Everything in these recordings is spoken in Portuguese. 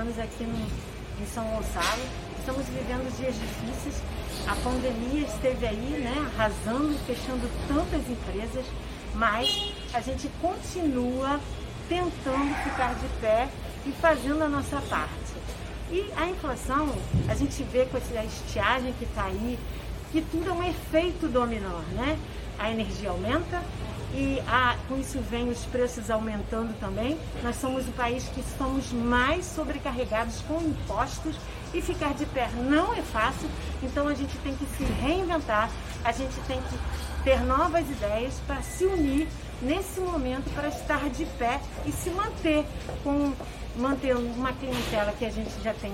anos aqui no, em São Gonçalo. Estamos vivendo dias difíceis. A pandemia esteve aí, né, arrasando, fechando tantas empresas, mas a gente continua tentando ficar de pé e fazendo a nossa parte. E a inflação, a gente vê com essa estiagem que está aí, que tudo é um efeito dominó, né? A energia aumenta, e a, com isso vem os preços aumentando também. Nós somos o país que somos mais sobrecarregados com impostos e ficar de pé não é fácil, então a gente tem que se reinventar, a gente tem que ter novas ideias para se unir nesse momento para estar de pé e se manter com manter uma clientela que a gente já tem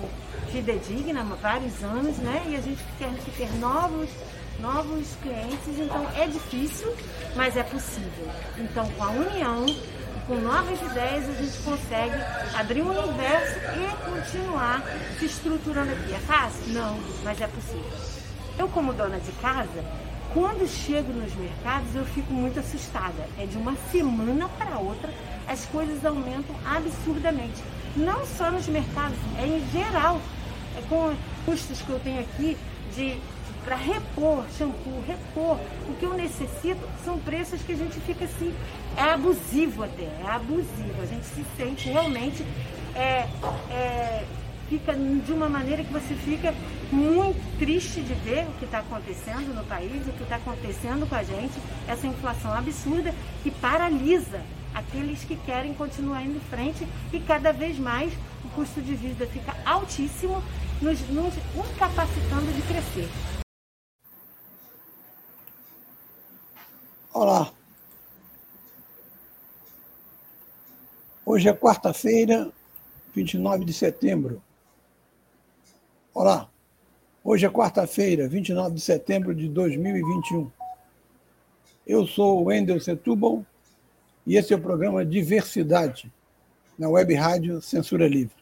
fidedigna há vários anos, né? E a gente quer ter novos novos clientes, então é difícil, mas é possível. Então, com a união, com novas ideias, a gente consegue abrir um universo e continuar se estruturando aqui. É fácil? Não, mas é possível. Eu, como dona de casa, quando chego nos mercados, eu fico muito assustada. É de uma semana para outra, as coisas aumentam absurdamente. Não só nos mercados, é em geral. É com custos que eu tenho aqui de para repor shampoo, repor. O que eu necessito são preços que a gente fica assim, é abusivo até, é abusivo. A gente se sente realmente, é, é, fica de uma maneira que você fica muito triste de ver o que está acontecendo no país, o que está acontecendo com a gente, essa inflação absurda que paralisa aqueles que querem continuar indo em frente e cada vez mais o custo de vida fica altíssimo, nos, nos incapacitando de crescer. Olá. Hoje é quarta-feira, 29 de setembro. Olá. Hoje é quarta-feira, 29 de setembro de 2021. Eu sou o Wendel Setúbal e esse é o programa Diversidade, na web rádio Censura Livre.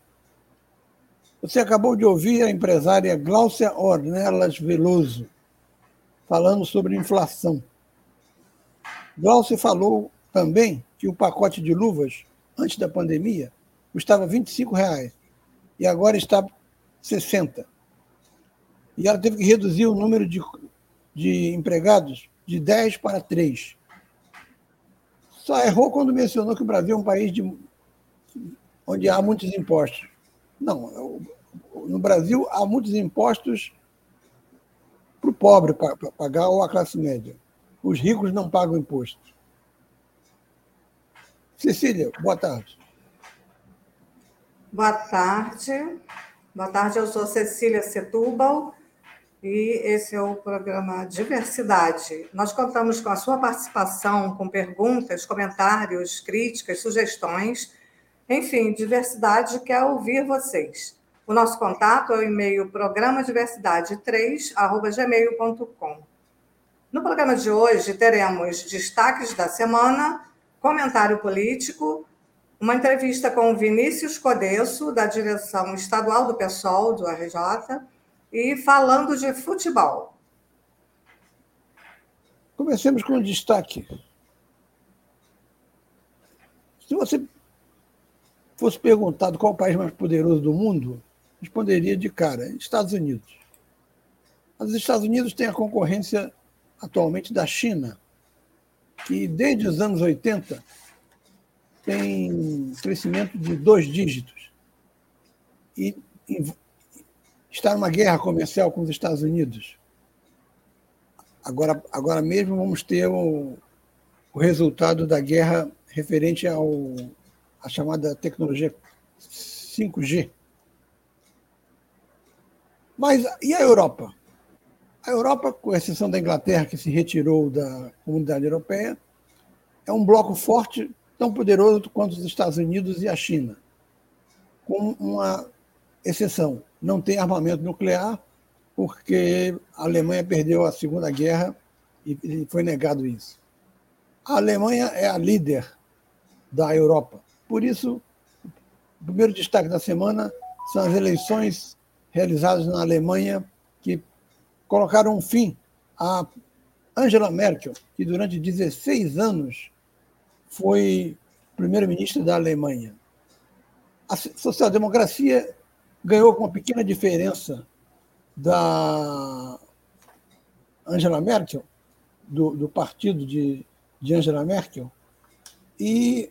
Você acabou de ouvir a empresária Gláucia Ornelas Veloso falando sobre inflação. Glaucio falou também que o pacote de luvas, antes da pandemia, custava 25 reais, e agora está R$ 60. E ela teve que reduzir o número de, de empregados de 10 para 3. Só errou quando mencionou que o Brasil é um país de, onde há muitos impostos. Não, no Brasil há muitos impostos para o pobre pagar ou a classe média. Os ricos não pagam imposto. Cecília, boa tarde. Boa tarde. Boa tarde, eu sou Cecília Setúbal e esse é o programa Diversidade. Nós contamos com a sua participação, com perguntas, comentários, críticas, sugestões. Enfim, Diversidade quer ouvir vocês. O nosso contato é o e-mail programadiversidade3@gmail.com. No programa de hoje, teremos destaques da semana, comentário político, uma entrevista com Vinícius Codesso, da direção estadual do PSOL, do RJ, e falando de futebol. Comecemos com um destaque. Se você fosse perguntado qual o país mais poderoso do mundo, responderia de cara: Estados Unidos. Mas os Estados Unidos têm a concorrência atualmente da China, que desde os anos 80 tem crescimento de dois dígitos. E, está numa guerra comercial com os Estados Unidos. Agora, agora mesmo vamos ter o, o resultado da guerra referente ao a chamada tecnologia 5G. Mas e a Europa? A Europa, com exceção da Inglaterra, que se retirou da comunidade europeia, é um bloco forte tão poderoso quanto os Estados Unidos e a China, com uma exceção: não tem armamento nuclear, porque a Alemanha perdeu a Segunda Guerra e foi negado isso. A Alemanha é a líder da Europa. Por isso, o primeiro destaque da semana são as eleições realizadas na Alemanha colocaram um fim a Angela Merkel, que durante 16 anos foi primeiro-ministro da Alemanha. A social-democracia ganhou com uma pequena diferença da Angela Merkel, do, do partido de, de Angela Merkel, e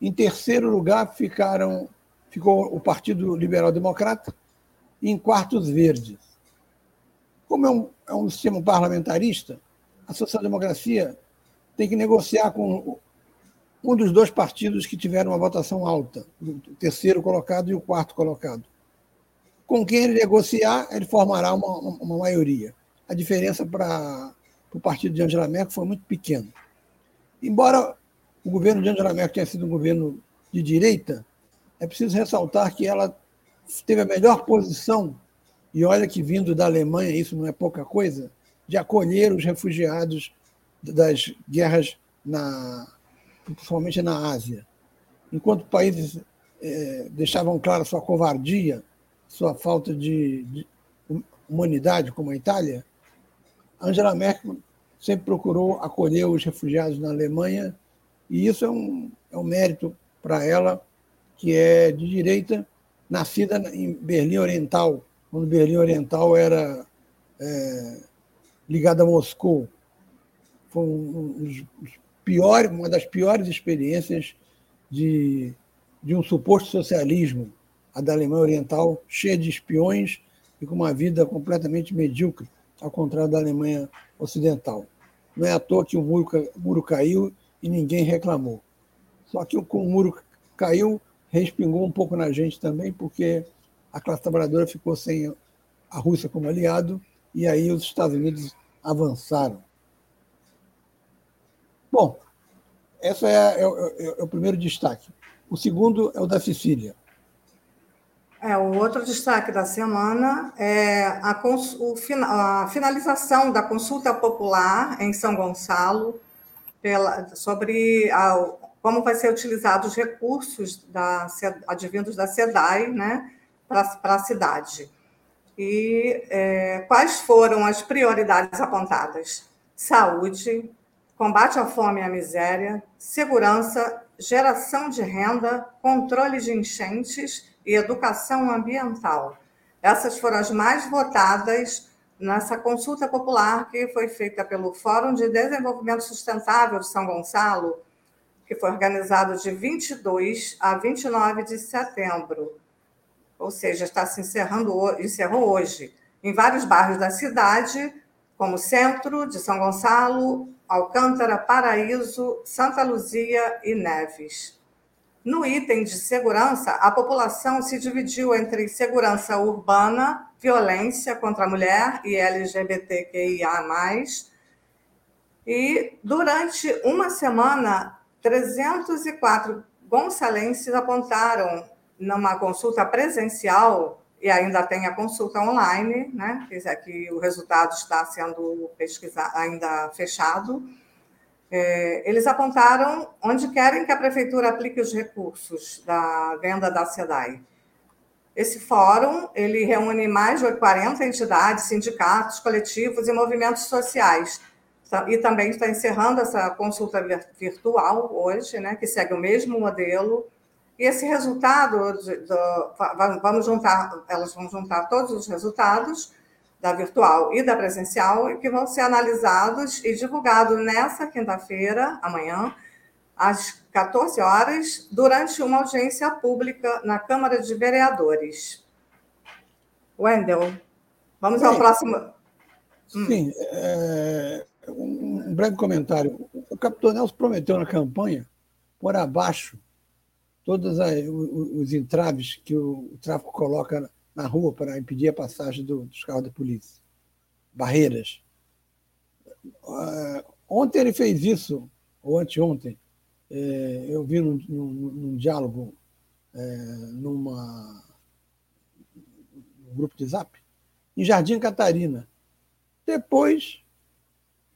em terceiro lugar ficaram, ficou o Partido Liberal Democrata, e em quartos verdes. Como é um, é um sistema parlamentarista, a social-democracia tem que negociar com um dos dois partidos que tiveram uma votação alta, o terceiro colocado e o quarto colocado. Com quem ele negociar, ele formará uma, uma maioria. A diferença para o partido de Angela Merkel foi muito pequena. Embora o governo de Angela Merkel tenha sido um governo de direita, é preciso ressaltar que ela teve a melhor posição, e olha que vindo da Alemanha, isso não é pouca coisa, de acolher os refugiados das guerras, na, principalmente na Ásia. Enquanto países é, deixavam clara sua covardia, sua falta de, de humanidade, como a Itália, Angela Merkel sempre procurou acolher os refugiados na Alemanha, e isso é um, é um mérito para ela, que é de direita, nascida em Berlim Oriental, quando Berlim Oriental era é, ligada a Moscou. Foi um, um, piores, uma das piores experiências de, de um suposto socialismo, a da Alemanha Oriental, cheia de espiões e com uma vida completamente medíocre, ao contrário da Alemanha Ocidental. Não é à toa que o muro, o muro caiu e ninguém reclamou. Só que com o muro caiu, respingou um pouco na gente também, porque a classe trabalhadora ficou sem a Rússia como aliado e aí os Estados Unidos avançaram. Bom, esse é, é, é, é, o primeiro destaque. O segundo é o da Sicília. É, o outro destaque da semana é a, o, a finalização da consulta popular em São Gonçalo pela, sobre a, como vai ser utilizados os recursos da, advindos da SEDAI né, para a cidade. E é, quais foram as prioridades apontadas? Saúde, combate à fome e à miséria, segurança, geração de renda, controle de enchentes e educação ambiental. Essas foram as mais votadas nessa consulta popular que foi feita pelo Fórum de Desenvolvimento Sustentável de São Gonçalo, que foi organizado de 22 a 29 de setembro ou seja, está se encerrando, encerrou hoje, em vários bairros da cidade, como Centro de São Gonçalo, Alcântara, Paraíso, Santa Luzia e Neves. No item de segurança, a população se dividiu entre segurança urbana, violência contra a mulher e LGBTQIA. E durante uma semana, 304 gonçalenses apontaram numa consulta presencial, e ainda tem a consulta online, né? que o resultado está sendo pesquisado, ainda fechado. É, eles apontaram onde querem que a prefeitura aplique os recursos da venda da SEDAI. Esse fórum ele reúne mais de 40 entidades, sindicatos, coletivos e movimentos sociais. E também está encerrando essa consulta virtual hoje, né, que segue o mesmo modelo e esse resultado, do, vamos juntar, elas vão juntar todos os resultados da virtual e da presencial, que vão ser analisados e divulgados nessa quinta-feira, amanhã, às 14 horas, durante uma audiência pública na Câmara de Vereadores. Wendel, vamos Bem, ao próximo. Hum. Sim, é, um breve comentário. O capitão Nelson prometeu na campanha por abaixo todos os entraves que o, tráfico coloca na rua para impedir a passagem dos carros da polícia. Barreiras. Uh, ontem ele fez isso, ou anteontem, é, eu vi num, num, num diálogo, é, numa, num grupo de zap, em Jardim Catarina. Depois,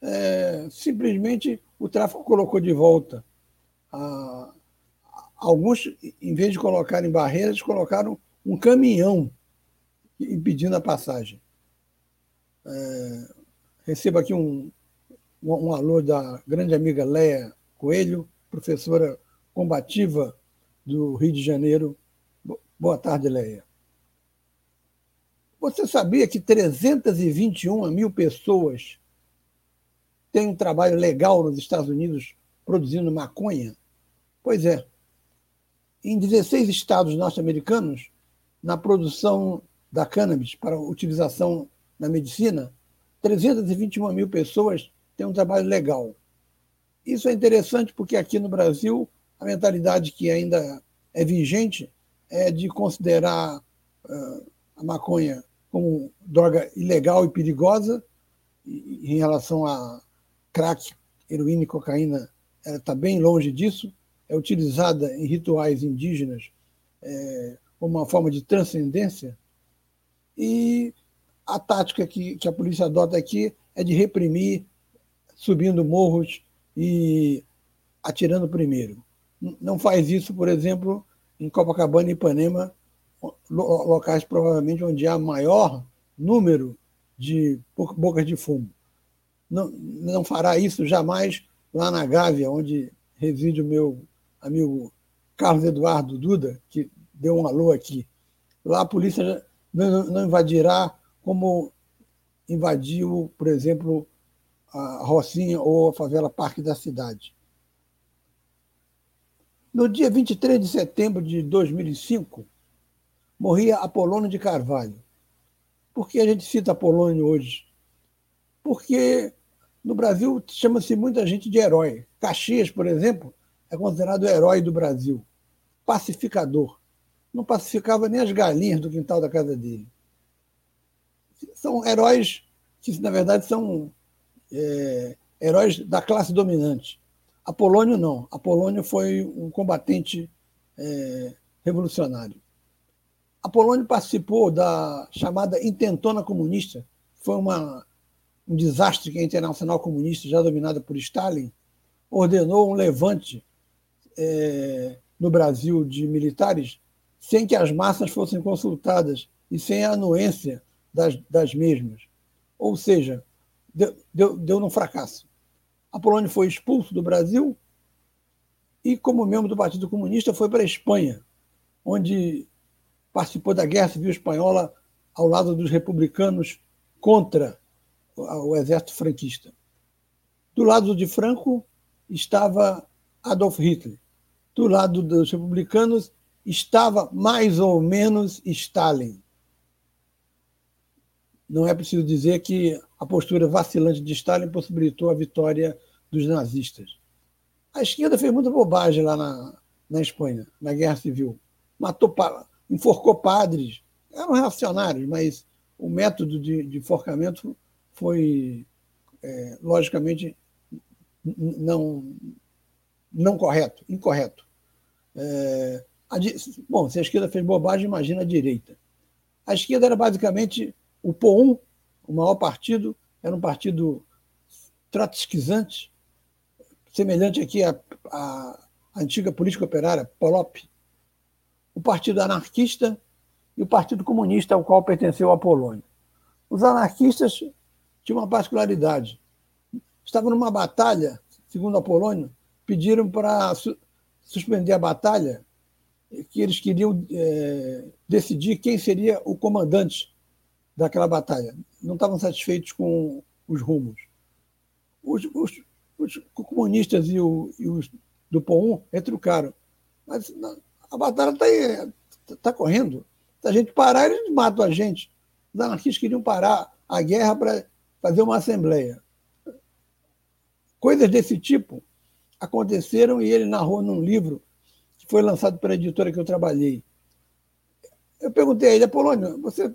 é, simplesmente, o tráfico colocou de volta. A, alguns, em vez de colocarem barreiras, colocaram um caminhão impedindo a passagem. É, recebo aqui um, um, um alô da grande amiga Leia Coelho, professora combativa do Rio de Janeiro. Boa tarde, Leia. Você sabia que 321 mil pessoas têm um trabalho legal nos Estados Unidos produzindo maconha? Pois é. Em 16 estados norte-americanos, na produção da cannabis para utilização na medicina, 321 mil pessoas têm um trabalho legal. Isso é interessante porque aqui no Brasil a mentalidade que ainda é vigente é de considerar uh, a maconha como droga ilegal e perigosa. E, em relação a crack, heroína e cocaína, ela está bem longe disso. É utilizada em rituais indígenas é, como uma forma de transcendência. E a tática que, que a polícia adota aqui é de reprimir, subindo morros e atirando primeiro. Não faz isso, por exemplo, em Copacabana e Ipanema, locais provavelmente onde há maior número de bocas de fumo. Não, não fará isso jamais lá na Gávea, onde reside o meu amigo Carlos Eduardo Duda, que deu um alô aqui. Lá a polícia não, invadirá como invadiu, por exemplo, a Rocinha ou a favela Parque da Cidade. No dia 23 de setembro de 2005, morria Apolônio de Carvalho. Por que a gente cita Apolônio hoje? Porque no Brasil chama-se muita gente de herói. Caxias, por exemplo, é considerado o herói do Brasil. Pacificador. Não pacificava nem as galinhas do quintal da casa dele. São heróis que, na verdade, são é, heróis da classe dominante. Apolônio não. Apolônio foi um combatente é, revolucionário. Apolônio participou da chamada Intentona Comunista, foi uma, um desastre que a Internacional Comunista, já dominada por Stalin, ordenou um levante é, no Brasil de militares sem que as massas fossem consultadas e sem a anuência das, das mesmas. Ou seja, deu, deu, deu num fracasso. Apolônio foi expulso do Brasil e, como membro do Partido Comunista, foi para a Espanha, onde participou da Guerra Civil Espanhola ao lado dos republicanos contra o exército franquista. Do lado de Franco estava Adolf Hitler. Do lado dos republicanos estava mais ou menos Stalin. Não é preciso dizer que a postura vacilante de Stalin possibilitou a vitória dos nazistas. A esquerda fez muita bobagem lá na, na Espanha, na Guerra Civil. Matou, enforcou padres, eram reacionários, mas o método de, de enforcamento foi, é, logicamente, não, não correto, incorreto. É, a, bom, se a esquerda fez bobagem, imagina a direita. A esquerda era basicamente o POUM, o maior partido, era um partido trotskizante, semelhante aqui à, à antiga política operária, POLOP, o Partido Anarquista e o Partido Comunista, ao qual pertenceu Apolônio. Os anarquistas tinham uma particularidade. Estavam numa batalha, segundo Apolônio, pediram para su suspender a batalha, que eles queriam é, decidir quem seria o comandante daquela batalha. Não estavam satisfeitos com os rumos. Os, os, os comunistas e, o, e, os do POUM retrucaram. Mas a batalha está aí, está correndo. Se a gente parar, eles matam a gente. Os anarquistas queriam parar a guerra para fazer uma assembleia. Coisas desse tipo aconteceram e ele narrou num livro que foi lançado pela editora que eu trabalhei. Eu perguntei a ele, Apolônio, você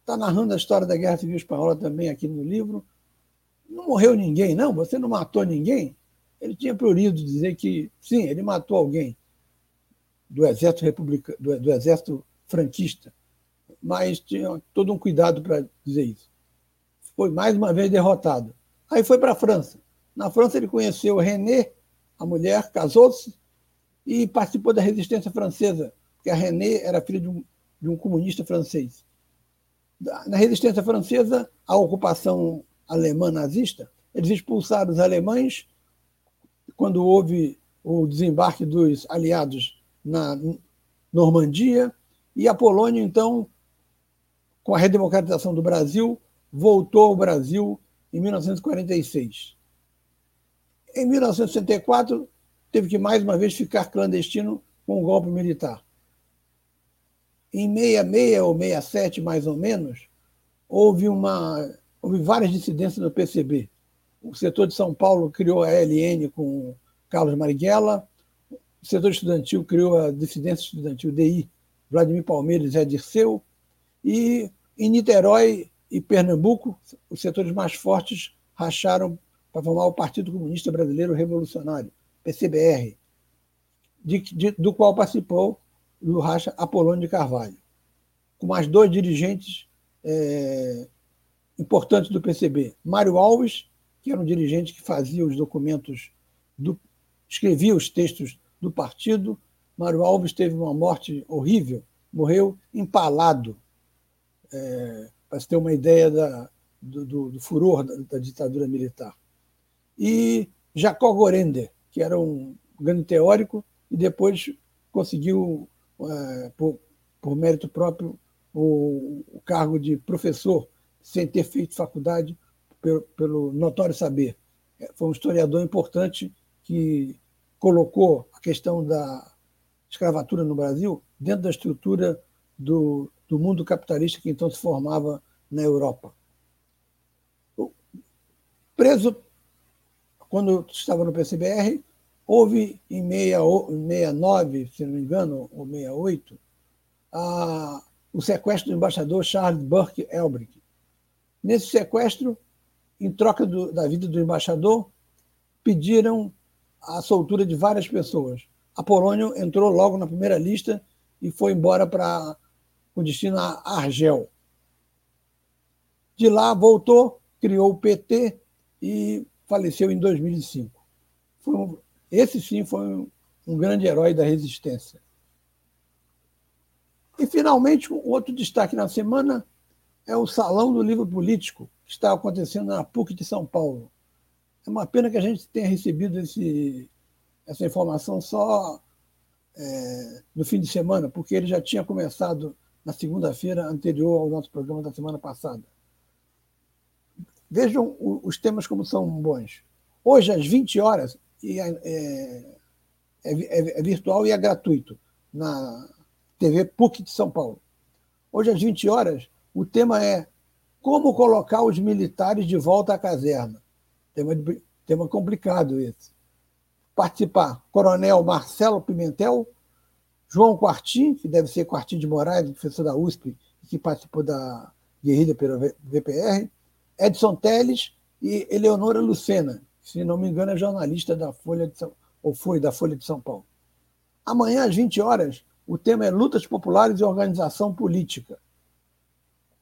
está narrando a história da Guerra Civil Espanhola também aqui no livro? Não morreu ninguém, não? Você não matou ninguém? ele tinha prurido dizer que, sim, ele matou alguém do exército republicano, do, do exército franquista, mas tinha todo um cuidado para dizer isso. Foi mais uma vez derrotado. Aí foi para a França. Na França ele conheceu René, a mulher, casou-se e participou da resistência francesa, porque a René era filha de um, de um comunista francês. Na resistência francesa, a ocupação alemã nazista, eles expulsaram os alemães quando houve o desembarque dos aliados na Normandia, e a Polônia, então, com a redemocratização do Brasil, voltou ao Brasil em 1946. Em 1964, teve que mais uma vez ficar clandestino com o um golpe militar. Em 66 ou 67, mais ou menos, houve, uma, houve várias dissidências no PCB. O setor de São Paulo criou a LN com Carlos Marighella, o setor estudantil criou a dissidência estudantil DI, Vladimir Palmeiras e Dirceu, e em Niterói e Pernambuco, os setores mais fortes racharam para formar o Partido Comunista Brasileiro Revolucionário, PCBR, de, de, do qual participou do racha Apolônio de Carvalho, com mais dois dirigentes é, importantes do PCB. Mário Alves, que era um dirigente que fazia os documentos, do, escrevia os textos do partido. Mário Alves teve uma morte horrível, morreu empalado, é, para se ter uma ideia da, do, do, do, furor da, da, ditadura militar. E Jacó Gorender, que era um grande teórico e depois conseguiu, é, por, por mérito próprio, o, o cargo de professor, sem ter feito faculdade, pelo, pelo notório saber. É, foi um historiador importante que colocou a questão da escravatura no Brasil dentro da estrutura do, do mundo capitalista que então se formava na Europa. Preso, quando estava no PCBR, houve em 69, se não me engano, ou 68, a, o sequestro do embaixador Charles Burke Elbrick. Nesse sequestro, em troca do, da vida do embaixador, pediram a soltura de várias pessoas. Apolônio entrou logo na primeira lista e foi embora para o destino a Argel. De lá voltou, criou o PT e faleceu em 2005. Um, esse sim foi um, um grande herói da resistência. E, finalmente, um outro destaque na semana é o Salão do Livro Político, que está acontecendo na PUC de São Paulo. É uma pena que a gente tenha recebido esse, essa informação só é, no fim de semana, porque ele já tinha começado na segunda-feira anterior ao nosso programa da semana passada. Vejam os temas como são bons. Hoje, às 20 horas, é, é, é, é virtual e é gratuito, na TV PUC de São Paulo. Hoje, às 20 horas, o tema é Como colocar os militares de volta à caserna. Tema, tema complicado esse. Participar Coronel Marcelo Pimentel, João Quartim, que deve ser Quartim de Moraes, professor da USP, que participou da guerrilha pela VPR, Edson Teles e Eleonora Lucena, se não me engano, é jornalista da Folha de São, ou foi da Folha de São Paulo. Amanhã, às 20 horas, o tema é Lutas Populares e Organização Política,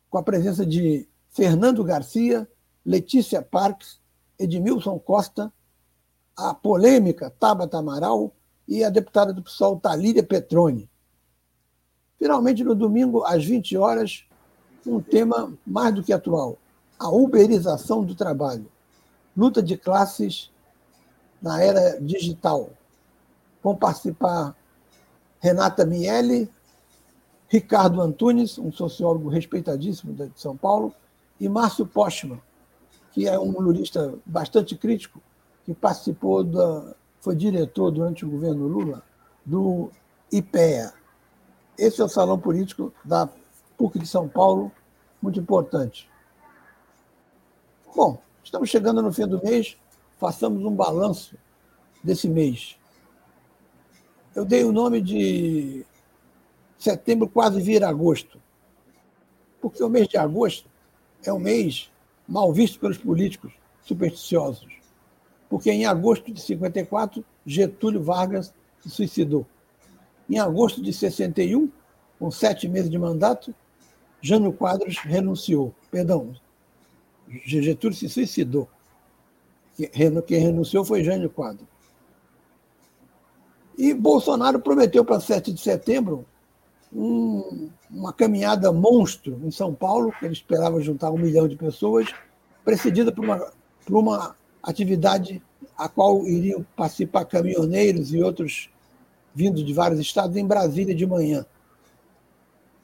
com a presença de Fernando Garcia, Letícia Parques, Edmilson Costa, a polêmica Tabata Amaral e a deputada do PSOL Talíria Petroni. Finalmente, no domingo, às 20 horas, um tema mais do que atual: a uberização do trabalho. Luta de classes na era digital. Vão participar Renata Miele, Ricardo Antunes, um sociólogo respeitadíssimo de São Paulo, e Márcio Postman, que é um lulista bastante crítico, que participou da. foi diretor durante o governo Lula do IPEA. Esse é o salão político da PUC de São Paulo, muito importante. Bom, estamos chegando no fim do mês, façamos um balanço desse mês. Eu dei o nome de setembro quase vira agosto, porque o mês de agosto é um mês mal visto pelos políticos supersticiosos. porque em agosto de 54, Getúlio Vargas se suicidou. Em agosto de 61, com sete meses de mandato, Jânio Quadros renunciou. Perdão, Getúlio se suicidou. Quem renunciou foi Jânio Quadros. E Bolsonaro prometeu para 7 de setembro um, uma caminhada monstro em São Paulo, que ele esperava juntar um milhão de pessoas, precedida por uma, por uma atividade a qual iriam participar caminhoneiros e outros vindos de vários estados em Brasília de manhã.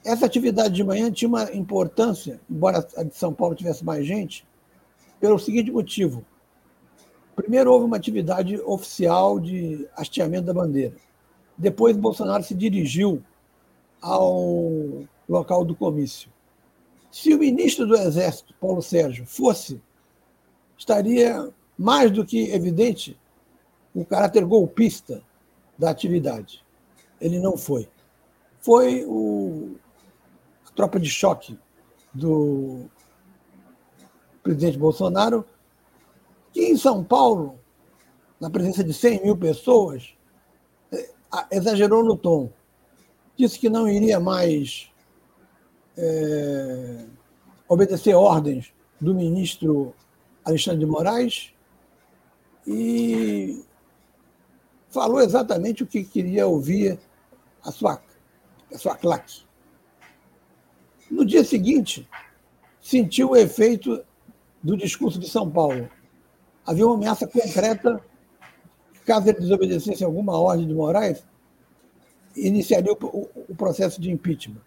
Essa atividade de manhã tinha uma importância, embora a de São Paulo tivesse mais gente, pelo seguinte motivo. Primeiro, houve uma atividade oficial de hasteamento da bandeira. Depois, Bolsonaro se dirigiu ao local do comício. Se o ministro do Exército, Paulo Sérgio, fosse, estaria mais do que evidente o caráter golpista da atividade. Ele não foi. Foi o, tropa de choque do presidente Bolsonaro, que em São Paulo, na presença de 100 mil pessoas, eh, exagerou no tom disse que não iria mais é, obedecer ordens do ministro Alexandre de Moraes e falou exatamente o que queria ouvir a sua, a sua claque. No dia seguinte, sentiu o efeito do discurso de São Paulo. Havia uma ameaça concreta, caso ele desobedecesse alguma ordem de Moraes, iniciaria o, processo de impeachment.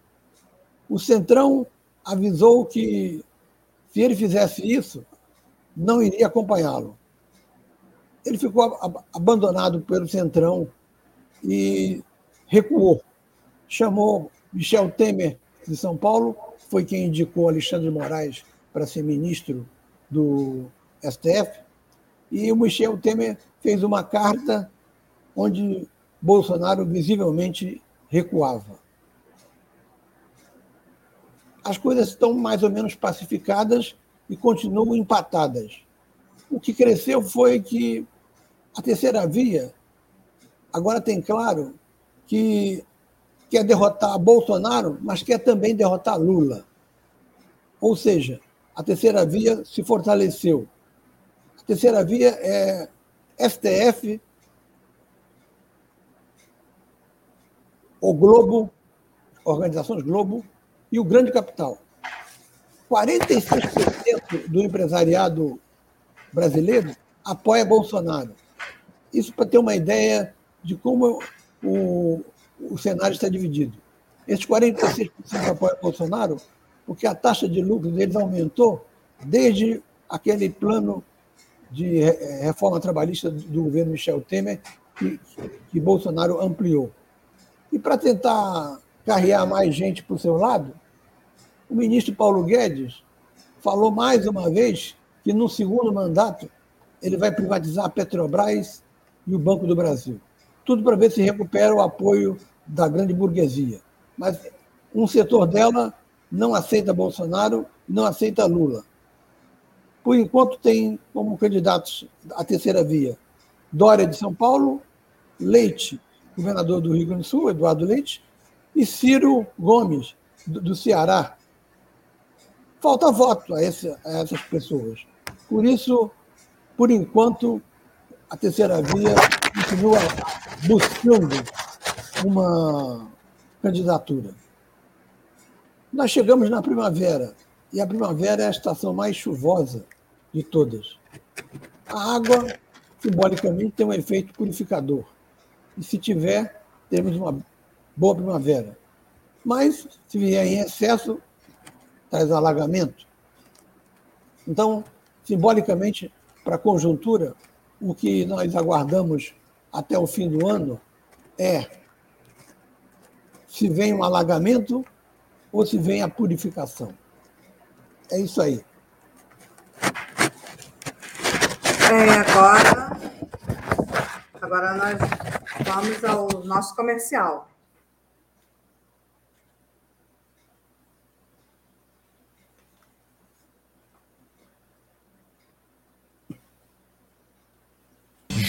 O Centrão avisou que, se ele fizesse isso, não iria acompanhá-lo. Ele ficou abandonado pelo Centrão e recuou. Chamou Michel Temer de São Paulo, foi quem indicou Alexandre de Moraes para ser ministro do STF, e o Michel Temer fez uma carta onde Bolsonaro visivelmente recuava. As coisas estão mais ou menos pacificadas e continuam empatadas. O que cresceu foi que a terceira via agora tem claro que quer derrotar Bolsonaro, mas quer também derrotar Lula. Ou seja, a terceira via se fortaleceu. A terceira via é STF, o Globo, organizações Globo e o Grande Capital. 46% do empresariado brasileiro apoia Bolsonaro. Isso para ter uma ideia de como o, o cenário está dividido. Esses 46% apoiam Bolsonaro porque a taxa de lucro deles aumentou desde aquele plano de reforma trabalhista do governo Michel Temer que, que Bolsonaro ampliou. E para tentar carrear mais gente para o seu lado, o ministro Paulo Guedes falou mais uma vez que no segundo mandato ele vai privatizar a Petrobras e o Banco do Brasil. Tudo para ver se recupera o apoio da grande burguesia. Mas um setor dela não aceita Bolsonaro, não aceita Lula. Por enquanto, tem como candidatos a terceira via Dória de São Paulo, Leite governador do Rio Grande do Sul, Eduardo Leite, e Ciro Gomes, do, Ceará. Falta voto a, esse, a essas pessoas. Por isso, por enquanto, a terceira via continua buscando uma candidatura. Nós chegamos na primavera, e a primavera é a estação mais chuvosa de todas. A água, simbolicamente, tem um efeito purificador e se tiver, teremos uma boa primavera. Mas, se vier em excesso, traz alagamento. Então, simbolicamente, para a conjuntura, o que nós aguardamos até o fim do ano é se vem um alagamento ou se vem a purificação. É isso aí. É, agora, agora nós Vamos ao nosso comercial.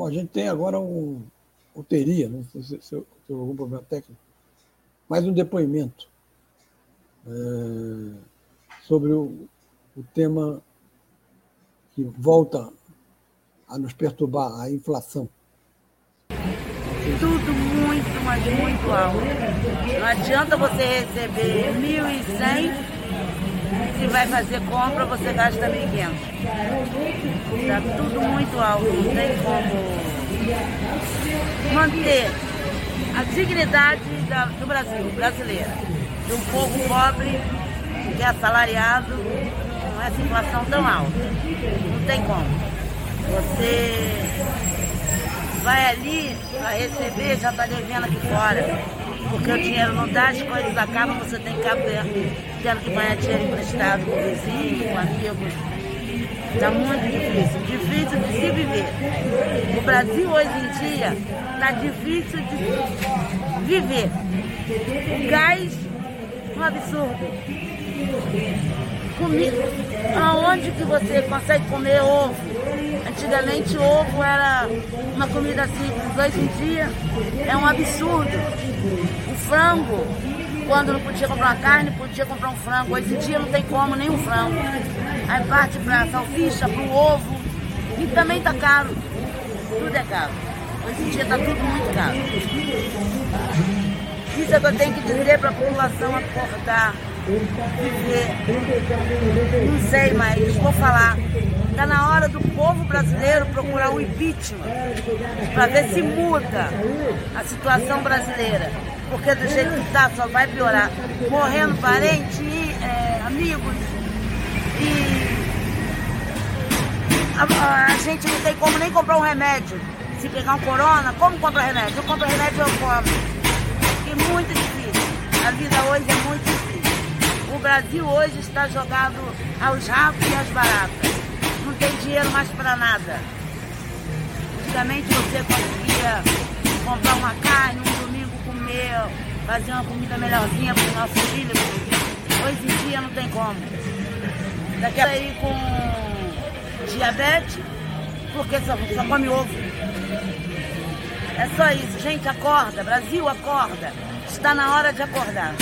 Bom, a gente tem agora um, ou teria, não sei se, se, se algum problema técnico, mais um depoimento é, sobre o, o tema que volta a nos perturbar, a inflação. Tudo muito, mas muito alto. Não adianta você receber 1.100 se vai fazer compra, você gasta 1.500. Está tudo muito alto, não tem como manter a dignidade da, do Brasil, brasileiro, de um povo pobre, que é assalariado, com essa inflação tão alta. Não tem como. Você vai ali para receber, já está devendo aqui fora. Porque o dinheiro não dá, as coisas acabam, você tem que acabar tendo que ganhar dinheiro emprestado com vizinho, com amigos. Está muito difícil, difícil de se viver. O Brasil hoje em dia está difícil de viver. O gás, um absurdo. Comida. Aonde que você consegue comer ovo? Antigamente ovo era uma comida simples, hoje em dia é um absurdo. O frango, quando não podia comprar carne, podia comprar um frango. Hoje em dia não tem como nem um frango. Aí parte para salsicha, para o ovo. E também está caro. Tudo é caro. Hoje em dia está tudo muito caro. Isso é que eu tenho que dizer para a população acordar viver. Não sei, mas vou falar. Está na hora do povo brasileiro procurar um impeachment para ver se muda a situação brasileira. Porque do jeito que está só vai piorar. Morrendo parente e é, amigos. E a, a, gente não tem como nem comprar um remédio. Se pegar um corona, como compra remédio? Eu compro remédio eu como. Porque é muito difícil. A vida hoje é muito difícil. O Brasil hoje está jogado aos ratos e às baratas. Dinheiro mais para nada. Antigamente você conseguia comprar uma carne, um domingo comer, fazer uma comida melhorzinha para os nossos filhos. Hoje em dia não tem como. Daqui aí com diabetes, porque só, só come ovo. É só isso. Gente, acorda. Brasil, acorda. Está na hora de acordar.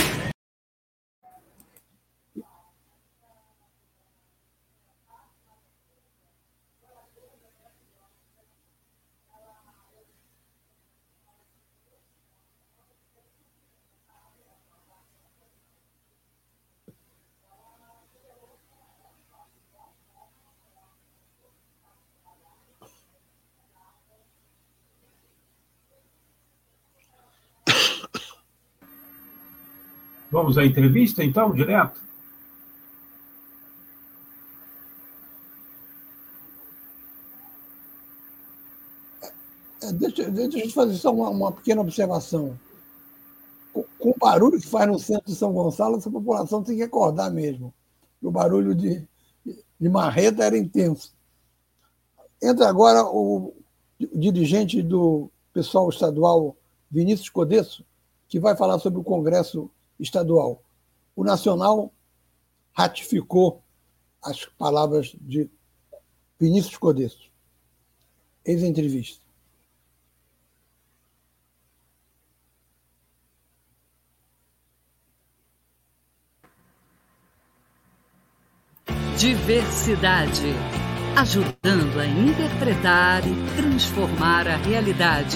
Vamos à entrevista, então, direto? É, deixa, deixa eu fazer só uma, uma pequena observação. Com, o barulho que faz no centro de São Gonçalo, essa população tem que acordar mesmo. O barulho de, de marreta era intenso. Entra agora o dirigente do pessoal estadual, Vinícius Codesso, que vai falar sobre o Congresso Estadual. O Nacional ratificou as palavras de Vinícius Codesso. Ex-entrevista. Diversidade. Ajudando a interpretar e transformar a realidade.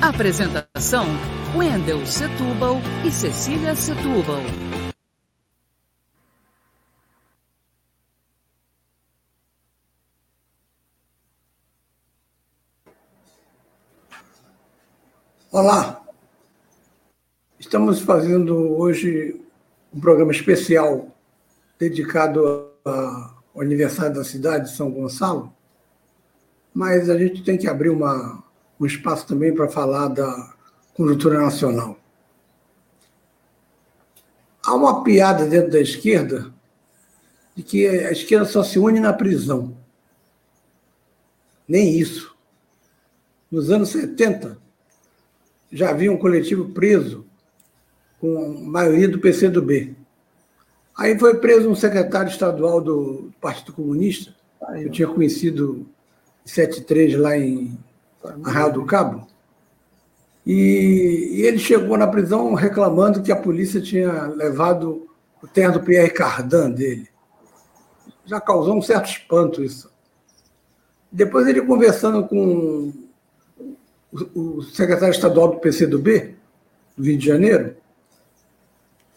Apresentação: Wendel Setúbal e Cecília Setúbal. Olá, estamos fazendo hoje um programa especial dedicado ao aniversário da cidade de São Gonçalo, mas a gente tem que abrir uma, um espaço também para falar da conjuntura nacional. Há uma piada dentro da esquerda de que a esquerda só se une na prisão. Nem isso. Nos anos 70, já havia um coletivo preso com a maioria do PCdoB. Aí foi preso um secretário estadual do Partido Comunista, eu tinha conhecido em 73 lá em Arraial do Cabo, e, e, ele chegou na prisão reclamando que a polícia tinha levado o terno do Pierre Cardin dele. Já causou um certo espanto isso. Depois ele conversando com o secretário estadual do PCdoB, do Rio de Janeiro,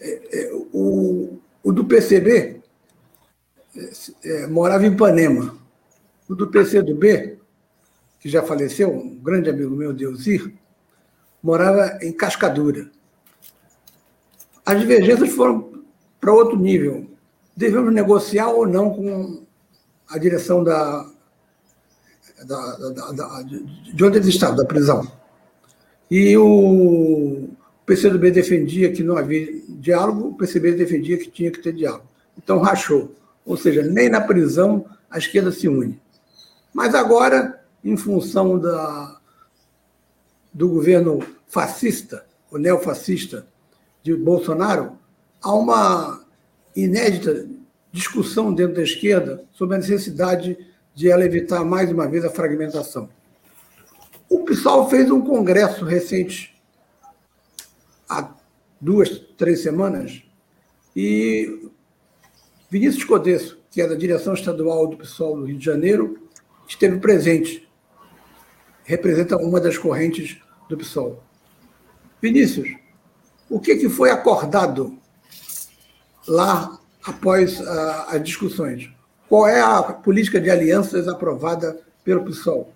é, é, o, o do PCB é, morava em Ipanema. O do PCdoB, que já faleceu, um grande amigo meu, Deusir, morava em Cascadura. As divergências foram para outro nível. Devemos negociar ou não com a direção da, da, da, da, de onde eles estavam, da prisão. E o PCdoB defendia que não havia diálogo, o PCB defendia que tinha que ter diálogo. Então rachou. Ou seja, nem na prisão a esquerda se une. Mas agora, em função da, do governo fascista, o neofascista de Bolsonaro, há uma inédita discussão dentro da esquerda sobre a necessidade de ela evitar mais uma vez a fragmentação. O PSOL fez um congresso recente, há duas, três semanas, e Vinícius Codesso, que é da direção estadual do PSOL do Rio de Janeiro, esteve presente. Representa uma das correntes do PSOL. Vinícius, o que, que foi acordado lá após uh, as discussões? Qual é a política de alianças aprovada pelo PSOL?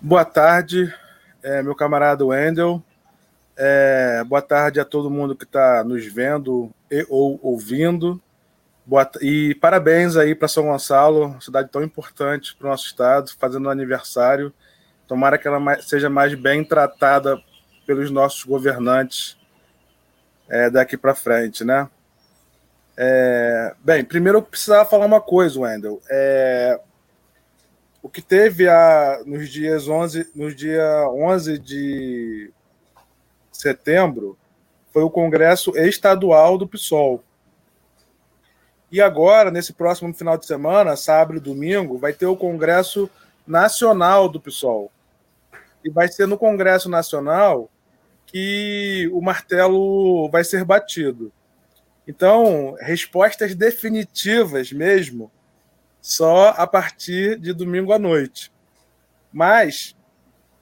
Boa tarde, é, meu camarada Wendel. É, boa tarde a todo mundo que está nos vendo e, ou ouvindo. Boa, e parabéns aí para São Gonçalo, cidade tão importante para o nosso estado, fazendo um aniversário. Tomara que ela seja mais bem tratada pelos nossos governantes é, daqui para frente, né? É, bem, primeiro eu precisava falar uma coisa, Wendel. É, o que teve a, nos dias 11, nos dia 11 de setembro foi o Congresso Estadual do PSOL. E agora, nesse próximo final de semana, sábado e domingo, vai ter o Congresso Nacional do PSOL. E vai ser no Congresso Nacional que o martelo vai ser batido. Então, respostas definitivas mesmo, só a partir de domingo à noite. Mas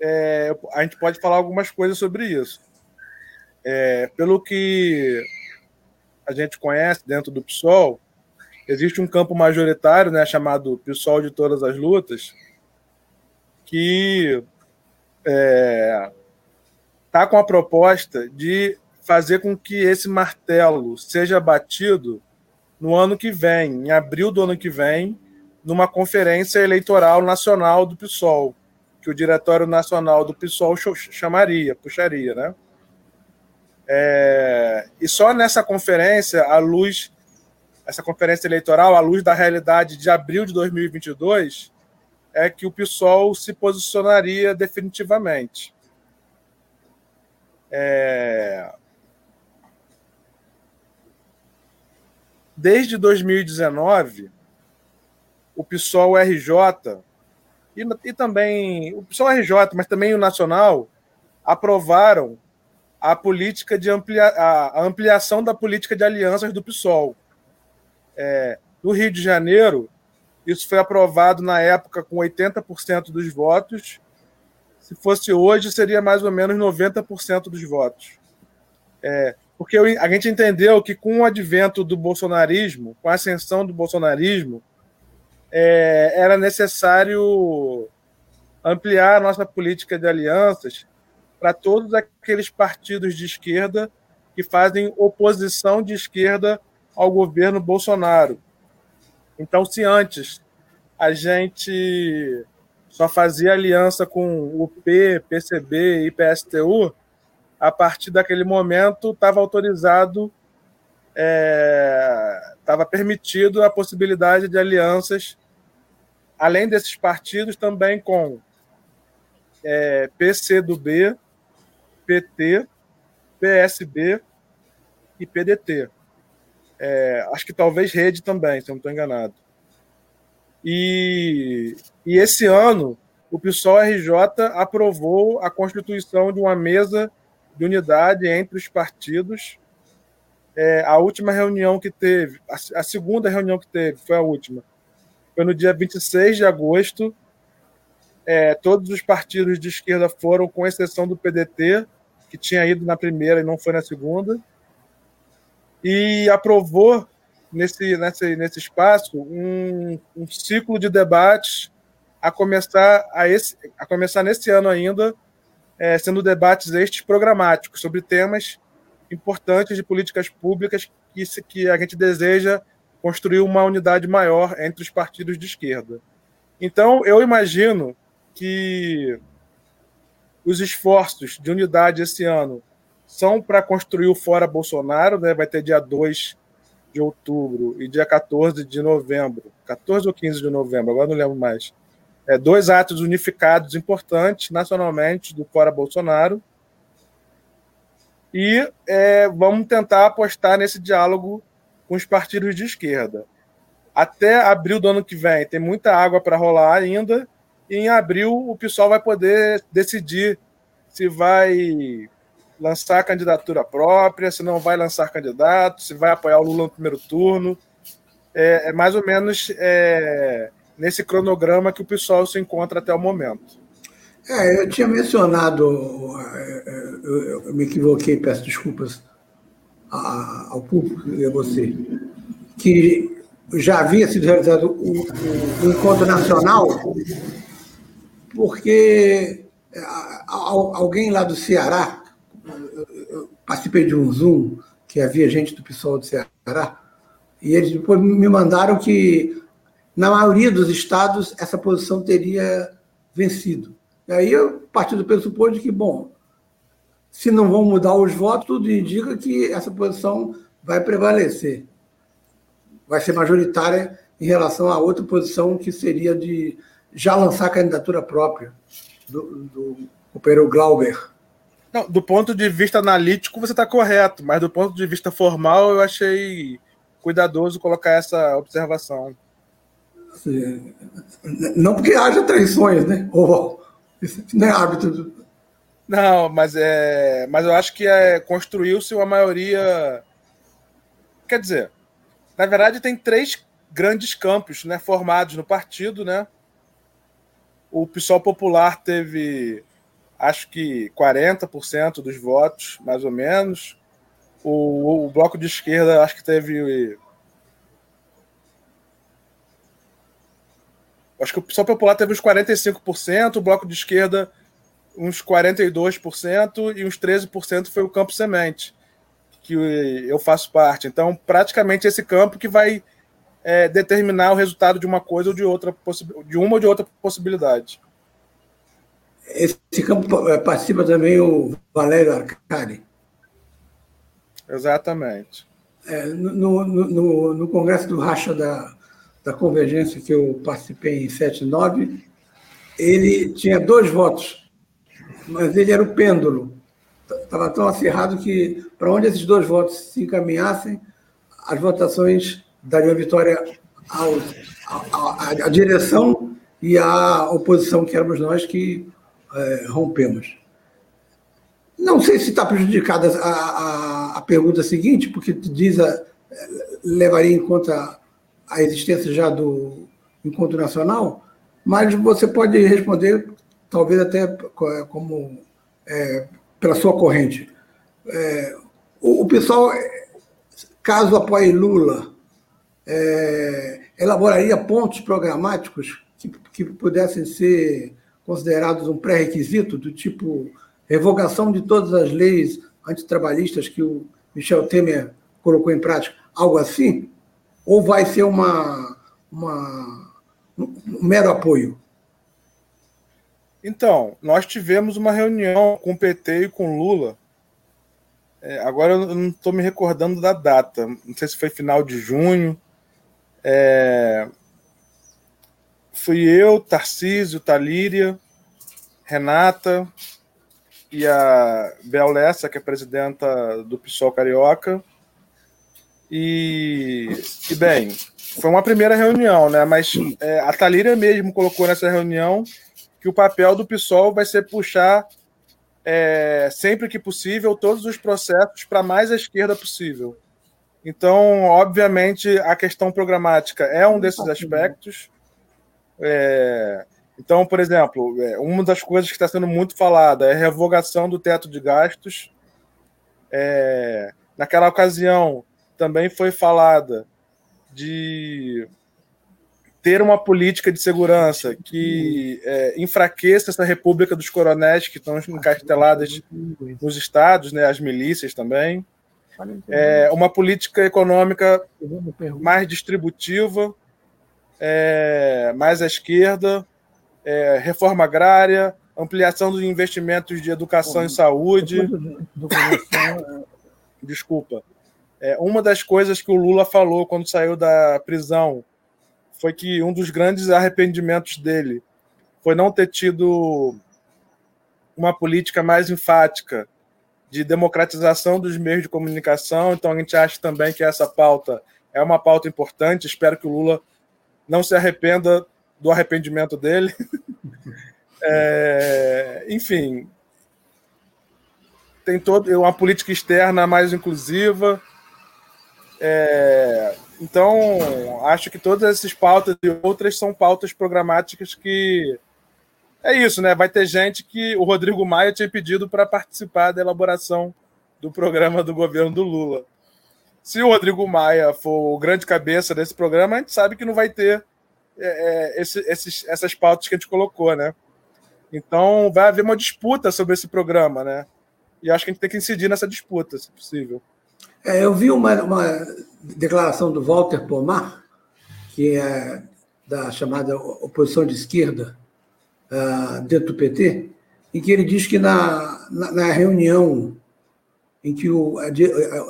é, a gente pode falar algumas coisas sobre isso. É, pelo que a gente conhece dentro do PSOL, existe um campo majoritário, né, chamado PSOL de Todas as Lutas, que está é, tá com a proposta de fazer com que esse martelo seja batido no ano que vem, em abril do ano que vem, numa conferência eleitoral nacional do PSOL, que o Diretório Nacional do PSOL chamaria, puxaria, né? É, e só nessa conferência, à luz, essa conferência eleitoral, à luz da realidade de abril de 2022, é que o PSOL se posicionaria definitivamente. É... Desde 2019, o PSOL RJ e, e também o PSOL RJ, mas também o Nacional aprovaram a política de amplia, a, ampliação da política de alianças do PSOL. É, Rio de Janeiro, isso foi aprovado na época com 80% dos votos. Se fosse hoje, seria mais ou menos 90% dos votos. É, porque a gente entendeu que com o advento do bolsonarismo, com a ascensão do bolsonarismo, é, era necessário ampliar a nossa política de alianças para todos aqueles partidos de esquerda que fazem oposição de esquerda ao governo Bolsonaro. Então, se antes a gente só fazia aliança com o P, PCB e PSTU, a partir daquele momento estava autorizado, estava é, permitido a possibilidade de alianças, além desses partidos, também com é, PC do B, PT, PSB e PDT. É, acho que talvez rede também, se eu não estou enganado. E, e esse ano, o PSOL RJ aprovou a constituição de uma mesa de unidade entre os partidos. É, a última reunião que teve, a, a segunda reunião que teve, foi a última, foi no dia 26 de agosto. É, todos os partidos de esquerda foram, com exceção do PDT, que tinha ido na primeira e não foi na segunda, e aprovou nesse, nesse, nesse espaço um, um ciclo de debates a começar, a esse, a começar nesse ano ainda, é, sendo debates estes programáticos sobre temas importantes de políticas públicas que, que a gente deseja construir uma unidade maior entre os partidos de esquerda. Então, eu imagino que os esforços de unidade esse ano são para construir o Fora Bolsonaro, né? vai ter dia 2 de outubro e dia 14 de novembro, 14 ou 15 de novembro, agora não lembro mais. É, dois atos unificados importantes nacionalmente do Fora Bolsonaro. E é, vamos tentar apostar nesse diálogo com os partidos de esquerda. Até abril do ano que vem tem muita água para rolar ainda, e em abril o pessoal vai poder decidir se vai lançar candidatura própria, se não vai lançar candidato, se vai apoiar o Lula no primeiro turno. É, é mais ou menos é, nesse cronograma que o pessoal se encontra até o momento. É, eu tinha mencionado, eu, me equivoquei, peço desculpas ao público e a você, que já havia sido realizado o, o encontro nacional porque alguém lá do Ceará, participei de um Zoom que havia gente do PSOL do Ceará, e eles depois me mandaram que, na maioria dos estados, essa posição teria vencido. E aí eu parti do pressuposto de que, bom, se não vão mudar os votos, tudo indica que essa posição vai prevalecer. Vai ser majoritária em relação a outra posição que seria de já lançar a candidatura própria do, do companheiro Glauber. Não, do ponto de vista analítico, você está correto, mas do ponto de vista formal, eu achei cuidadoso colocar essa observação. Sim. Não porque haja traições, né? Ou, isso não é hábito. Não, mas, é, mas eu acho que é, construiu-se uma maioria. Quer dizer, na verdade, tem três grandes campos né, formados no partido, né? O PSOL Popular teve, acho que 40% dos votos, mais ou menos. O, o Bloco de Esquerda, acho que teve. Acho que o PSOL Popular teve uns 45%, o Bloco de Esquerda uns 42% e uns 13% foi o Campo Semente, que eu faço parte. Então, praticamente esse campo que vai é, determinar o resultado de uma coisa ou de outra de uma ou de outra possibilidade. Esse campo é, participa também o Valério Arcari. Exatamente. É, no, no, no, no, Congresso do Racha da, da Convergência, que eu participei em 79, ele tinha dois votos, mas ele era o pêndulo. estava tão acirrado que, para onde esses dois votos se encaminhassem, as votações dariam vitória à direção e à oposição, que éramos nós que é, rompemos. Não sei se está prejudicada a, a, a, pergunta seguinte, porque diz a, levaria em conta a existência já do encontro nacional, mas você pode responder, talvez até como é, pela sua corrente. É, o, o, pessoal, caso apoie Lula, é, elaboraria pontos programáticos que, que pudessem ser considerados um pré-requisito, do tipo revogação de todas as leis antitrabalhistas que o Michel Temer colocou em prática, algo assim? Ou vai ser uma, uma um mero apoio? Então, nós tivemos uma reunião com o PT e com Lula. É, agora eu não estou me recordando da data. Não sei se foi final de junho. É, fui eu, Tarcísio, Talíria, Renata, e a Bel Lessa, que é presidenta do PSOL Carioca. E, e bem, foi uma primeira reunião, né? Mas é, a Talíria mesmo colocou nessa reunião que o papel do PSOL vai ser puxar é, sempre que possível todos os processos para mais à esquerda possível. Então, obviamente, a questão programática é um desses aspectos. É, então, por exemplo, é, uma das coisas que está sendo muito falada é a revogação do teto de gastos. É, naquela ocasião, também foi falada de ter uma política de segurança que é, enfraqueça essa república dos coronéis que estão encasteladas nos estados, né, as milícias também. É, uma política econômica mais distributiva, é, mais à esquerda, é, reforma agrária, ampliação dos investimentos de educação e saúde. Desculpa. É, uma das coisas que o Lula falou quando saiu da prisão foi que um dos grandes arrependimentos dele foi não ter tido uma política mais enfática de democratização dos meios de comunicação. Então a gente acha também que essa pauta é uma pauta importante. Espero que o Lula não se arrependa do arrependimento dele. é, enfim, tem toda uma política externa mais inclusiva. É, então, acho que todas essas pautas e outras são pautas programáticas que é isso, né? Vai ter gente que o Rodrigo Maia tinha pedido para participar da elaboração do programa do governo do Lula. Se o Rodrigo Maia for o grande cabeça desse programa, a gente sabe que não vai ter é, é, esse, esses, essas pautas que a gente colocou, né? Então vai haver uma disputa sobre esse programa, né? E acho que a gente tem que incidir nessa disputa, se possível. É, eu vi uma, uma declaração do Walter Pomar, que é da chamada oposição de esquerda uh, dentro do PT, em que ele diz que na, na, na reunião em que o, a,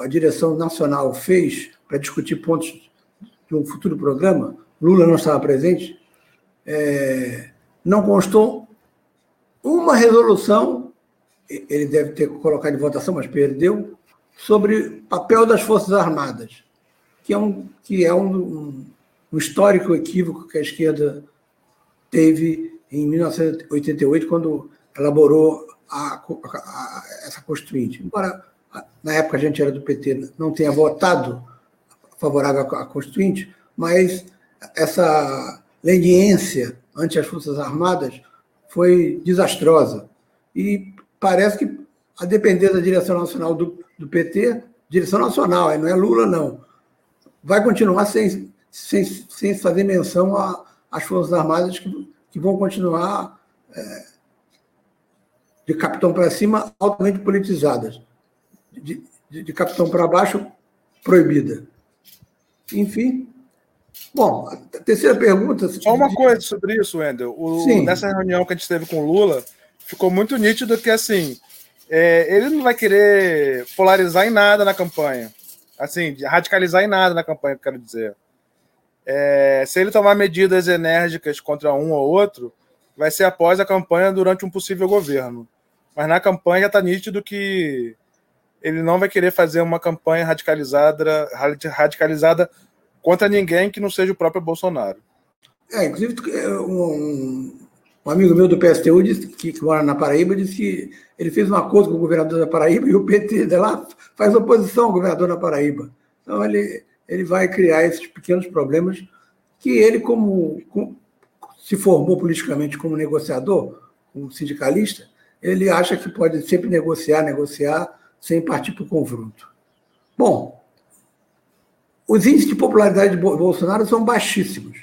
a, direção nacional fez para discutir pontos de um futuro programa, Lula não estava presente, é, não constou uma resolução, ele deve ter colocado em votação, mas perdeu, sobre papel das Forças Armadas, que é um, que é um, um, histórico equívoco que a esquerda teve em 1988, quando elaborou a, a, a, essa Constituinte. Embora na época a gente era do PT, não tenha votado favorável à Constituinte, mas essa leniência ante as Forças Armadas foi desastrosa. E parece que, a depender da direção nacional do, do PT, direção nacional, não é Lula, não, vai continuar sem, sem, sem fazer menção às Forças Armadas que, que vão continuar é, de capitão para cima, altamente politizadas. De, de, de capitão para baixo, proibida. Enfim, Bom, a terceira pergunta. Só uma coisa sobre isso, Wendel. O, nessa reunião que a gente teve com o Lula, ficou muito nítido que assim é, ele não vai querer polarizar em nada na campanha. Assim, radicalizar em nada na campanha, quero dizer. É, se ele tomar medidas enérgicas contra um ou outro, vai ser após a campanha durante um possível governo. Mas na campanha está nítido que ele não vai querer fazer uma campanha radicalizada, radicalizada contra ninguém que não seja o próprio Bolsonaro. É, inclusive, é, um, um amigo meu do PSTU disse que, que, mora na Paraíba disse que ele fez um acordo com o governador da Paraíba e o PT de lá faz oposição ao governador da Paraíba. Então ele, ele vai criar esses pequenos problemas que ele, como, como se formou politicamente como negociador, como sindicalista, ele acha que pode sempre negociar, negociar, sem partir para o confronto. Bom, os índices de popularidade de Bolsonaro são baixíssimos.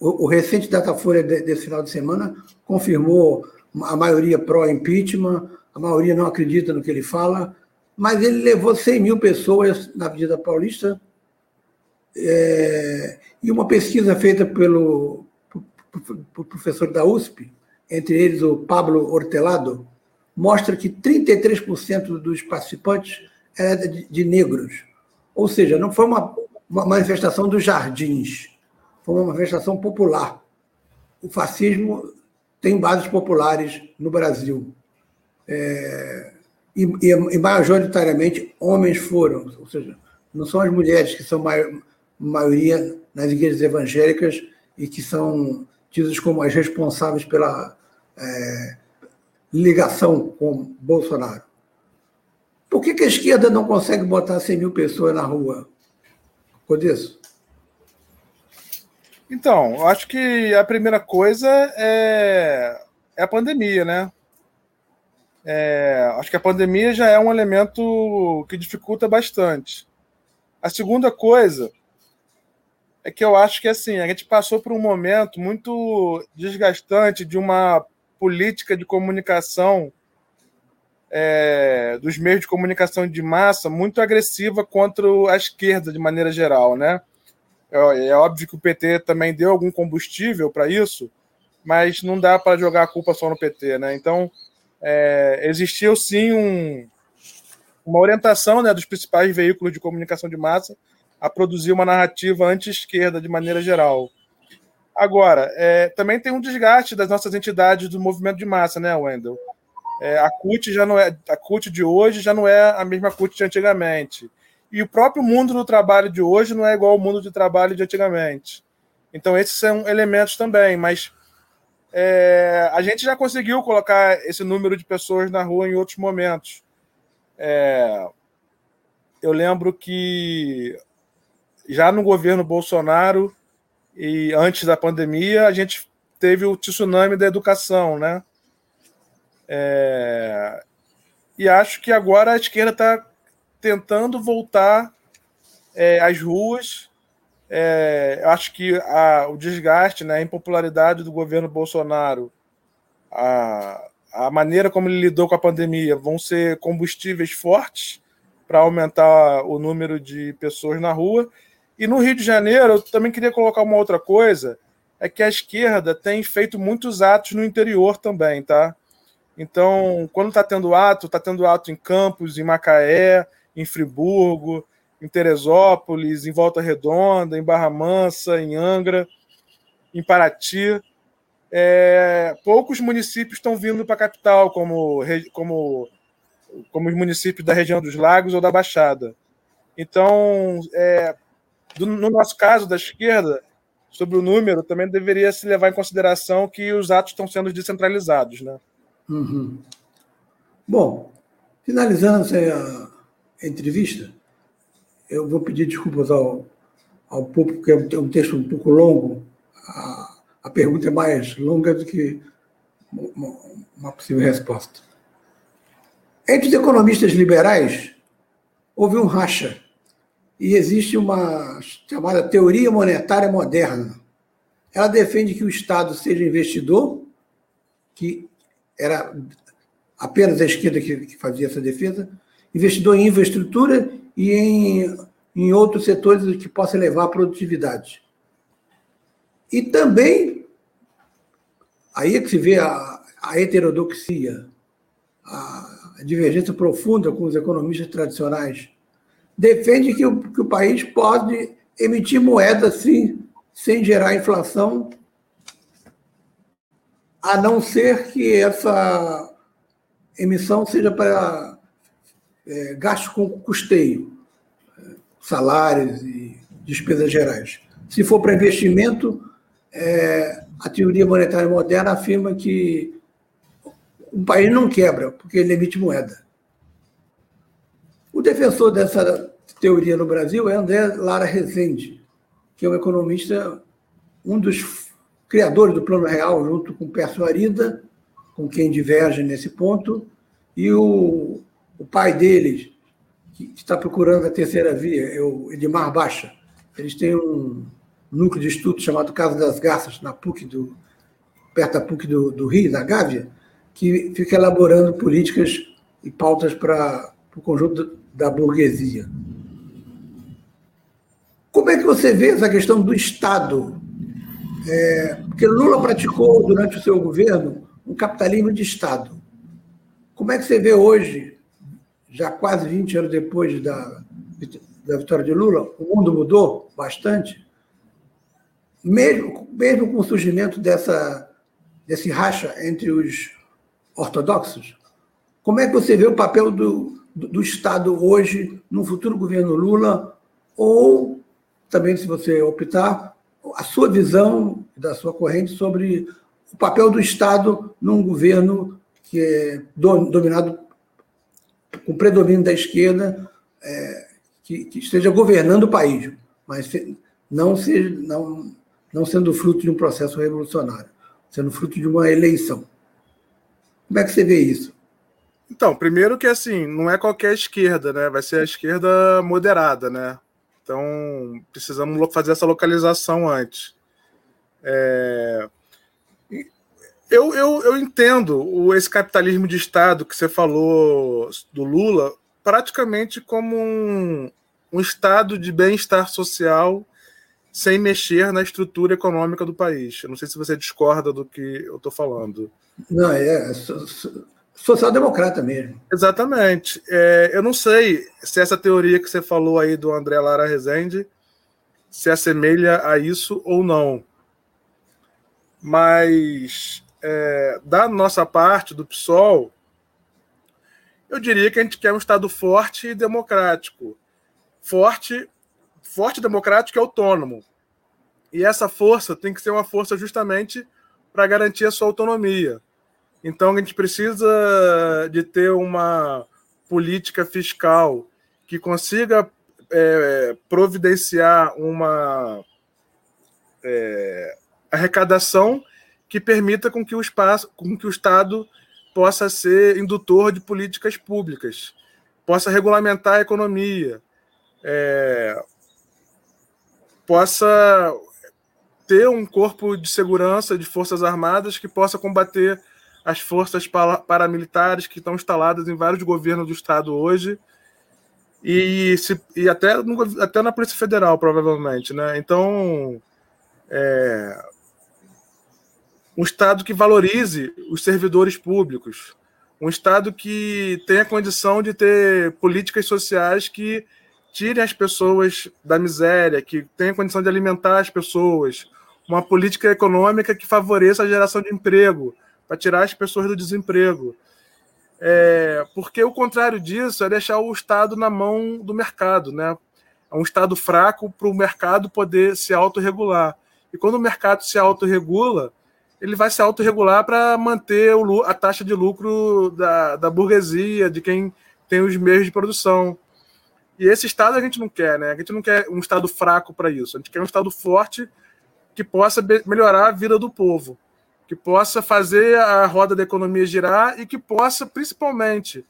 O, o recente Datafolha desse final de semana confirmou a maioria pró-impeachment, a maioria não acredita no que ele fala, mas ele levou 100 mil pessoas na Avenida Paulista é, e uma pesquisa feita pelo, pelo professor da USP, entre eles o Pablo Hortelado, mostra que 33% dos participantes eram de, de, negros. Ou seja, não foi uma, uma manifestação dos jardins, foi uma manifestação popular. O fascismo tem bases populares no Brasil. É, e, e, e, majoritariamente homens foram, ou seja, não são as mulheres que são maior, maioria nas igrejas evangélicas e que são tidas como as responsáveis pela é, ligação com Bolsonaro. Por que, que, a esquerda não consegue botar 100 mil pessoas na rua? Por isso? Então, acho que a primeira coisa é, é a pandemia, né? É, acho que a pandemia já é um elemento que dificulta bastante. A segunda coisa é que eu acho que assim a gente passou por um momento muito desgastante de uma política de comunicação é, dos meios de comunicação de massa muito agressiva contra a esquerda de maneira geral, né? É, é óbvio que o PT também deu algum combustível para isso, mas não dá para jogar a culpa só no PT, né? Então é, existiu sim um, uma orientação né, dos principais veículos de comunicação de massa a produzir uma narrativa anti-esquerda de maneira geral. Agora, é, também tem um desgaste das nossas entidades do movimento de massa, né, Wendel? É, a CUT já não é a CUT de hoje já não é a mesma CUT de antigamente. E o próprio mundo do trabalho de hoje não é igual ao mundo de trabalho de antigamente. Então, esses são elementos também, mas é, a gente já conseguiu colocar esse número de pessoas na rua em outros momentos. É, eu lembro que já no governo Bolsonaro e antes da pandemia, a gente teve o tsunami da educação, né? É... E acho que agora a esquerda está tentando voltar é, às ruas. É, acho que a, o desgaste, né, a impopularidade do governo Bolsonaro, a, a maneira como ele lidou com a pandemia, vão ser combustíveis fortes para aumentar o número de pessoas na rua. E no Rio de Janeiro, eu também queria colocar uma outra coisa, é que a esquerda tem feito muitos atos no interior também, tá? Então, quando está tendo ato, está tendo ato em Campos, em Macaé, em Friburgo, em Teresópolis, em Volta Redonda, em Barra Mansa, em Angra, em Paraty. É, poucos municípios estão vindo para a capital, como, como, como os municípios da região dos Lagos ou da Baixada. Então, é, do, no nosso caso, da esquerda, sobre o número, também deveria se levar em consideração que os atos estão sendo descentralizados. Né? Uhum. Bom, finalizando essa entrevista, eu vou pedir desculpas ao, ao público, porque é um texto um pouco longo. A, a pergunta é mais longa do que uma, uma possível resposta. Entre os economistas liberais, houve um racha e existe uma chamada teoria monetária moderna. Ela defende que o Estado seja investidor, que era apenas a esquerda que, fazia essa defesa, investidor em infraestrutura e em, em outros setores que possa levar à produtividade. E também, aí é que se vê a, a heterodoxia, a divergência profunda com os economistas tradicionais defende que o, que o país pode emitir moeda sim, sem gerar inflação, a não ser que essa emissão seja para é, gasto com custeio, salários e despesas gerais. Se for para investimento, é, a teoria monetária moderna afirma que o país não quebra, porque ele emite moeda. O defensor dessa teoria no Brasil é André Lara Rezende, que é um economista, um dos criadores do Plano Real, junto com Pércio Arida, com quem diverge nesse ponto, e o, o pai deles, que está procurando a terceira via, é o Edmar Baixa. Eles têm um núcleo de estudo chamado Casa das Garças, na PUC do, perto da PUC do, do Rio, da Gávea, que fica elaborando políticas e pautas para o conjunto da burguesia. Como é que você vê essa questão do Estado? É, porque Lula praticou durante o seu governo um capitalismo de Estado. Como é que você vê hoje já quase 20 anos depois da, da vitória de Lula, o mundo mudou bastante. Mesmo, mesmo com o surgimento dessa, desse racha entre os ortodoxos, como é que você vê o papel do, do, do Estado hoje no futuro governo Lula? Ou também, se você optar, a sua visão da sua corrente sobre o papel do Estado num governo que é dominado com predomínio da esquerda é, que, que, esteja governando o país, mas não, seja, não, não sendo fruto de um processo revolucionário, sendo fruto de uma eleição. Como é que você vê isso? Então, primeiro que assim, não é qualquer esquerda, né? Vai ser a esquerda moderada, né? Então, precisamos fazer essa localização antes. É... Eu, eu, eu entendo esse capitalismo de Estado que você falou do Lula praticamente como um, um estado de bem-estar social sem mexer na estrutura econômica do país. Eu não sei se você discorda do que eu estou falando. Não, é social-democrata mesmo. Exatamente. É, eu não sei se essa teoria que você falou aí do André Lara Rezende se assemelha a isso ou não. Mas é, da nossa parte, do PSOL, eu diria que a gente quer um Estado forte e democrático. Forte, forte, democrático e autônomo. E essa força tem que ser uma força justamente para garantir a sua autonomia. Então a gente precisa de ter uma política fiscal que consiga é, providenciar uma é, arrecadação que permita com que o espaço, com que o Estado possa ser indutor de políticas públicas, possa regulamentar a economia, é, possa ter um corpo de segurança de forças armadas que possa combater as forças paramilitares que estão instaladas em vários governos do estado hoje e, se, e até, no, até na Polícia Federal, provavelmente. Né? Então, é, um Estado que valorize os servidores públicos, um Estado que tenha condição de ter políticas sociais que tirem as pessoas da miséria, que tenha condição de alimentar as pessoas, uma política econômica que favoreça a geração de emprego, para tirar as pessoas do desemprego. É, porque o contrário disso é deixar o Estado na mão do mercado, né? É um Estado fraco para o mercado poder se autorregular. E quando o mercado se autorregula, ele vai se autorregular para manter o, a taxa de lucro da, da burguesia, de quem tem os meios de produção. E esse Estado a gente não quer, né? A gente não quer um Estado fraco para isso. A gente quer um Estado forte que possa melhorar a vida do povo, que possa fazer a roda da economia girar e que possa, principalmente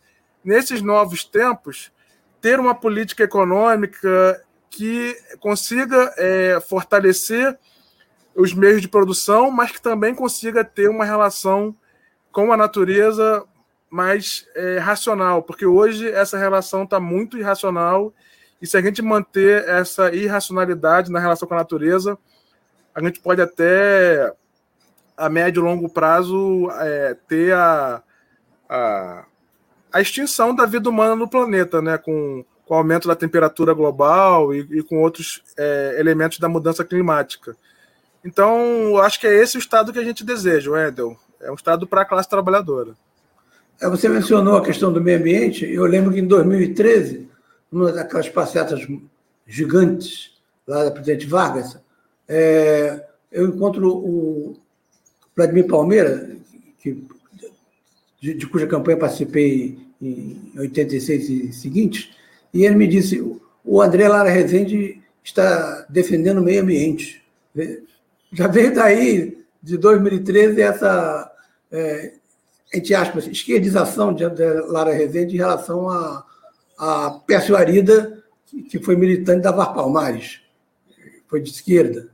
nesses novos tempos, ter uma política econômica que consiga é, fortalecer os meios de produção, mas que também consiga ter uma relação com a natureza mais é, racional, porque hoje essa relação está muito irracional e se a gente manter essa irracionalidade na relação com a natureza, a gente pode até a médio e longo prazo é, ter a, a, a, extinção da vida humana no planeta, né? Com, com o aumento da temperatura global e, e com outros é, elementos da mudança climática. Então, acho que é esse o estado que a gente deseja, Wendel. É um estado para a classe trabalhadora. você mencionou a questão do meio ambiente. Eu lembro que em 2013, numa daquelas passeatas gigantes lá da Presidente Vargas, é, eu encontro o Vladimir Palmeira, que, de, de, cuja campanha participei em 86 e seguintes, e ele me disse: o André Lara Rezende está defendendo o meio ambiente. Já veio daí, de 2013, essa, é, entre aspas, esquerdização de André Lara Rezende em relação a, a Pércio Arida, que foi militante da Var Palmares, foi de esquerda.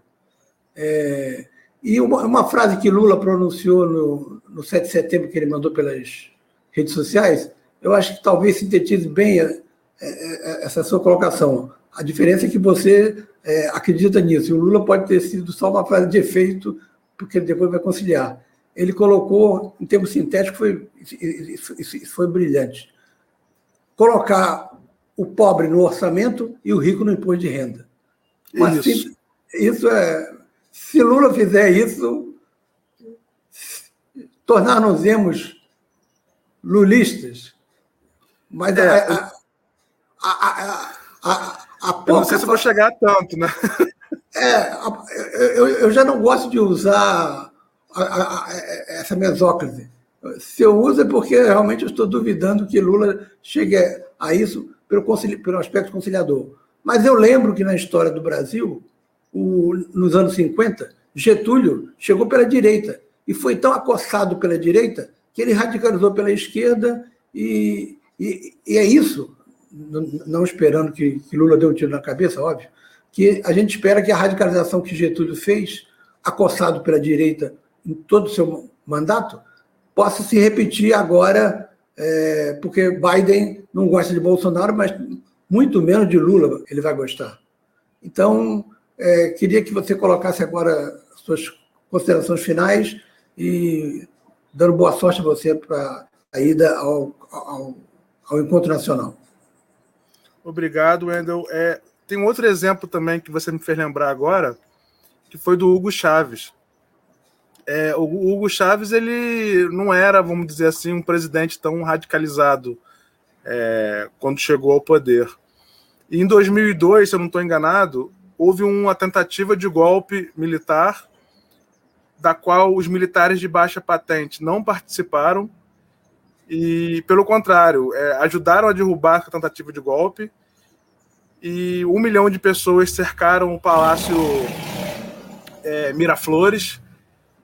É, e uma, uma, frase que Lula pronunciou no, no 7 de setembro, que ele mandou pelas redes sociais, eu acho que talvez sintetize bem a, a, essa sua colocação. A diferença é que você é, acredita nisso. E o Lula pode ter sido só uma frase de efeito, porque ele depois vai conciliar. Ele colocou, em termos sintéticos, foi, isso foi brilhante. Colocar o pobre no orçamento e o rico no imposto de renda. Mas isso, isso é. Se Lula fizer isso, tornar-nos lulistas. Mas é, a, a, a, a, a eu não sei se vou chegar tanto, né? É, eu, eu já não gosto de usar essa mesóclise. Se eu uso é porque realmente eu estou duvidando que Lula chegue a isso pelo, pelo aspecto conciliador. Mas eu lembro que na história do Brasil, o, nos anos 50, Getúlio chegou pela direita e foi tão acossado pela direita que ele radicalizou pela esquerda e, e, e é isso, não esperando que, que, Lula dê um tiro na cabeça, óbvio, que a gente espera que a radicalização que Getúlio fez, acossado pela direita em todo o seu mandato, possa se repetir agora, é, porque Biden não gosta de Bolsonaro, mas muito menos de Lula ele vai gostar. Então, é, queria que você colocasse agora suas considerações finais e dando boa sorte a você para a ida ao, ao, ao, encontro nacional. Obrigado, Wendel. É, tem um outro exemplo também que você me fez lembrar agora, que foi do Hugo Chaves. É, o Hugo Chaves ele não era, vamos dizer assim, um presidente tão radicalizado é, quando chegou ao poder. E em 2002, se eu não estou enganado, houve uma tentativa de golpe militar, da qual os militares de baixa patente não participaram e, pelo contrário, é, ajudaram a derrubar a tentativa de golpe. E um milhão de pessoas cercaram o Palácio é, Miraflores.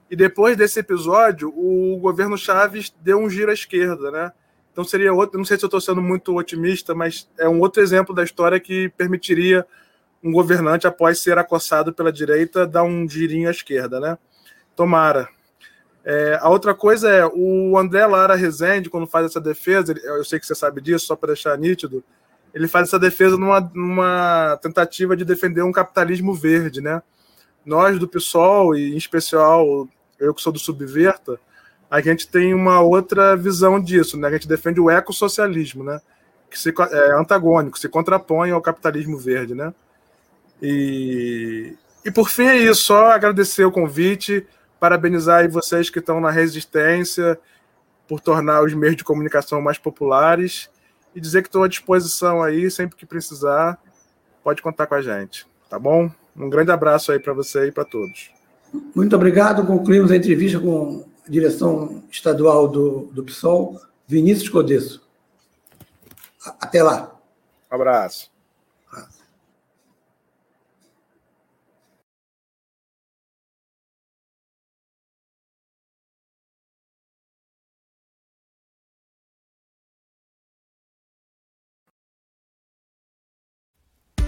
E depois desse episódio, o governo Chaves deu um giro à esquerda, né? Então seria outro, não sei se eu estou sendo muito otimista, mas é um outro exemplo da história que permitiria um governante, após ser acossado pela direita, dar um girinho à esquerda, né? Tomara. É, a outra coisa é o André Lara Rezende, quando faz essa defesa, eu sei que você sabe disso, só para deixar nítido, ele faz essa defesa numa, numa, tentativa de defender um capitalismo verde, né? Nós do PSOL, e em especial eu que sou do Subverta, a gente tem uma outra visão disso, né? A gente defende o ecossocialismo, né? Que se, é antagônico, se contrapõe ao capitalismo verde, né? E, e por fim é isso, só agradecer o convite, parabenizar vocês que estão na resistência por tornar os meios de comunicação mais populares e dizer que estou à disposição aí, sempre que precisar, pode contar com a gente, tá bom? Um grande abraço aí para você e para todos. Muito obrigado. Concluímos a entrevista com direção estadual do, do PSOL, Vinícius Codesso. Até lá. Um abraço.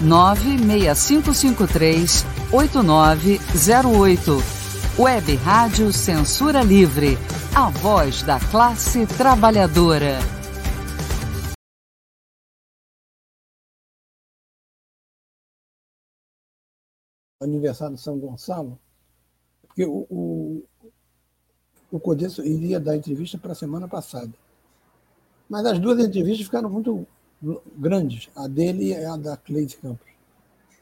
96553 8908. Web Rádio Censura Livre, a voz da classe trabalhadora. Aniversário de São Gonçalo, porque o, o, o Codesso iria dar entrevista para a semana passada. Mas as duas entrevistas ficaram muito grandes, a dele e a da Cleide Campos.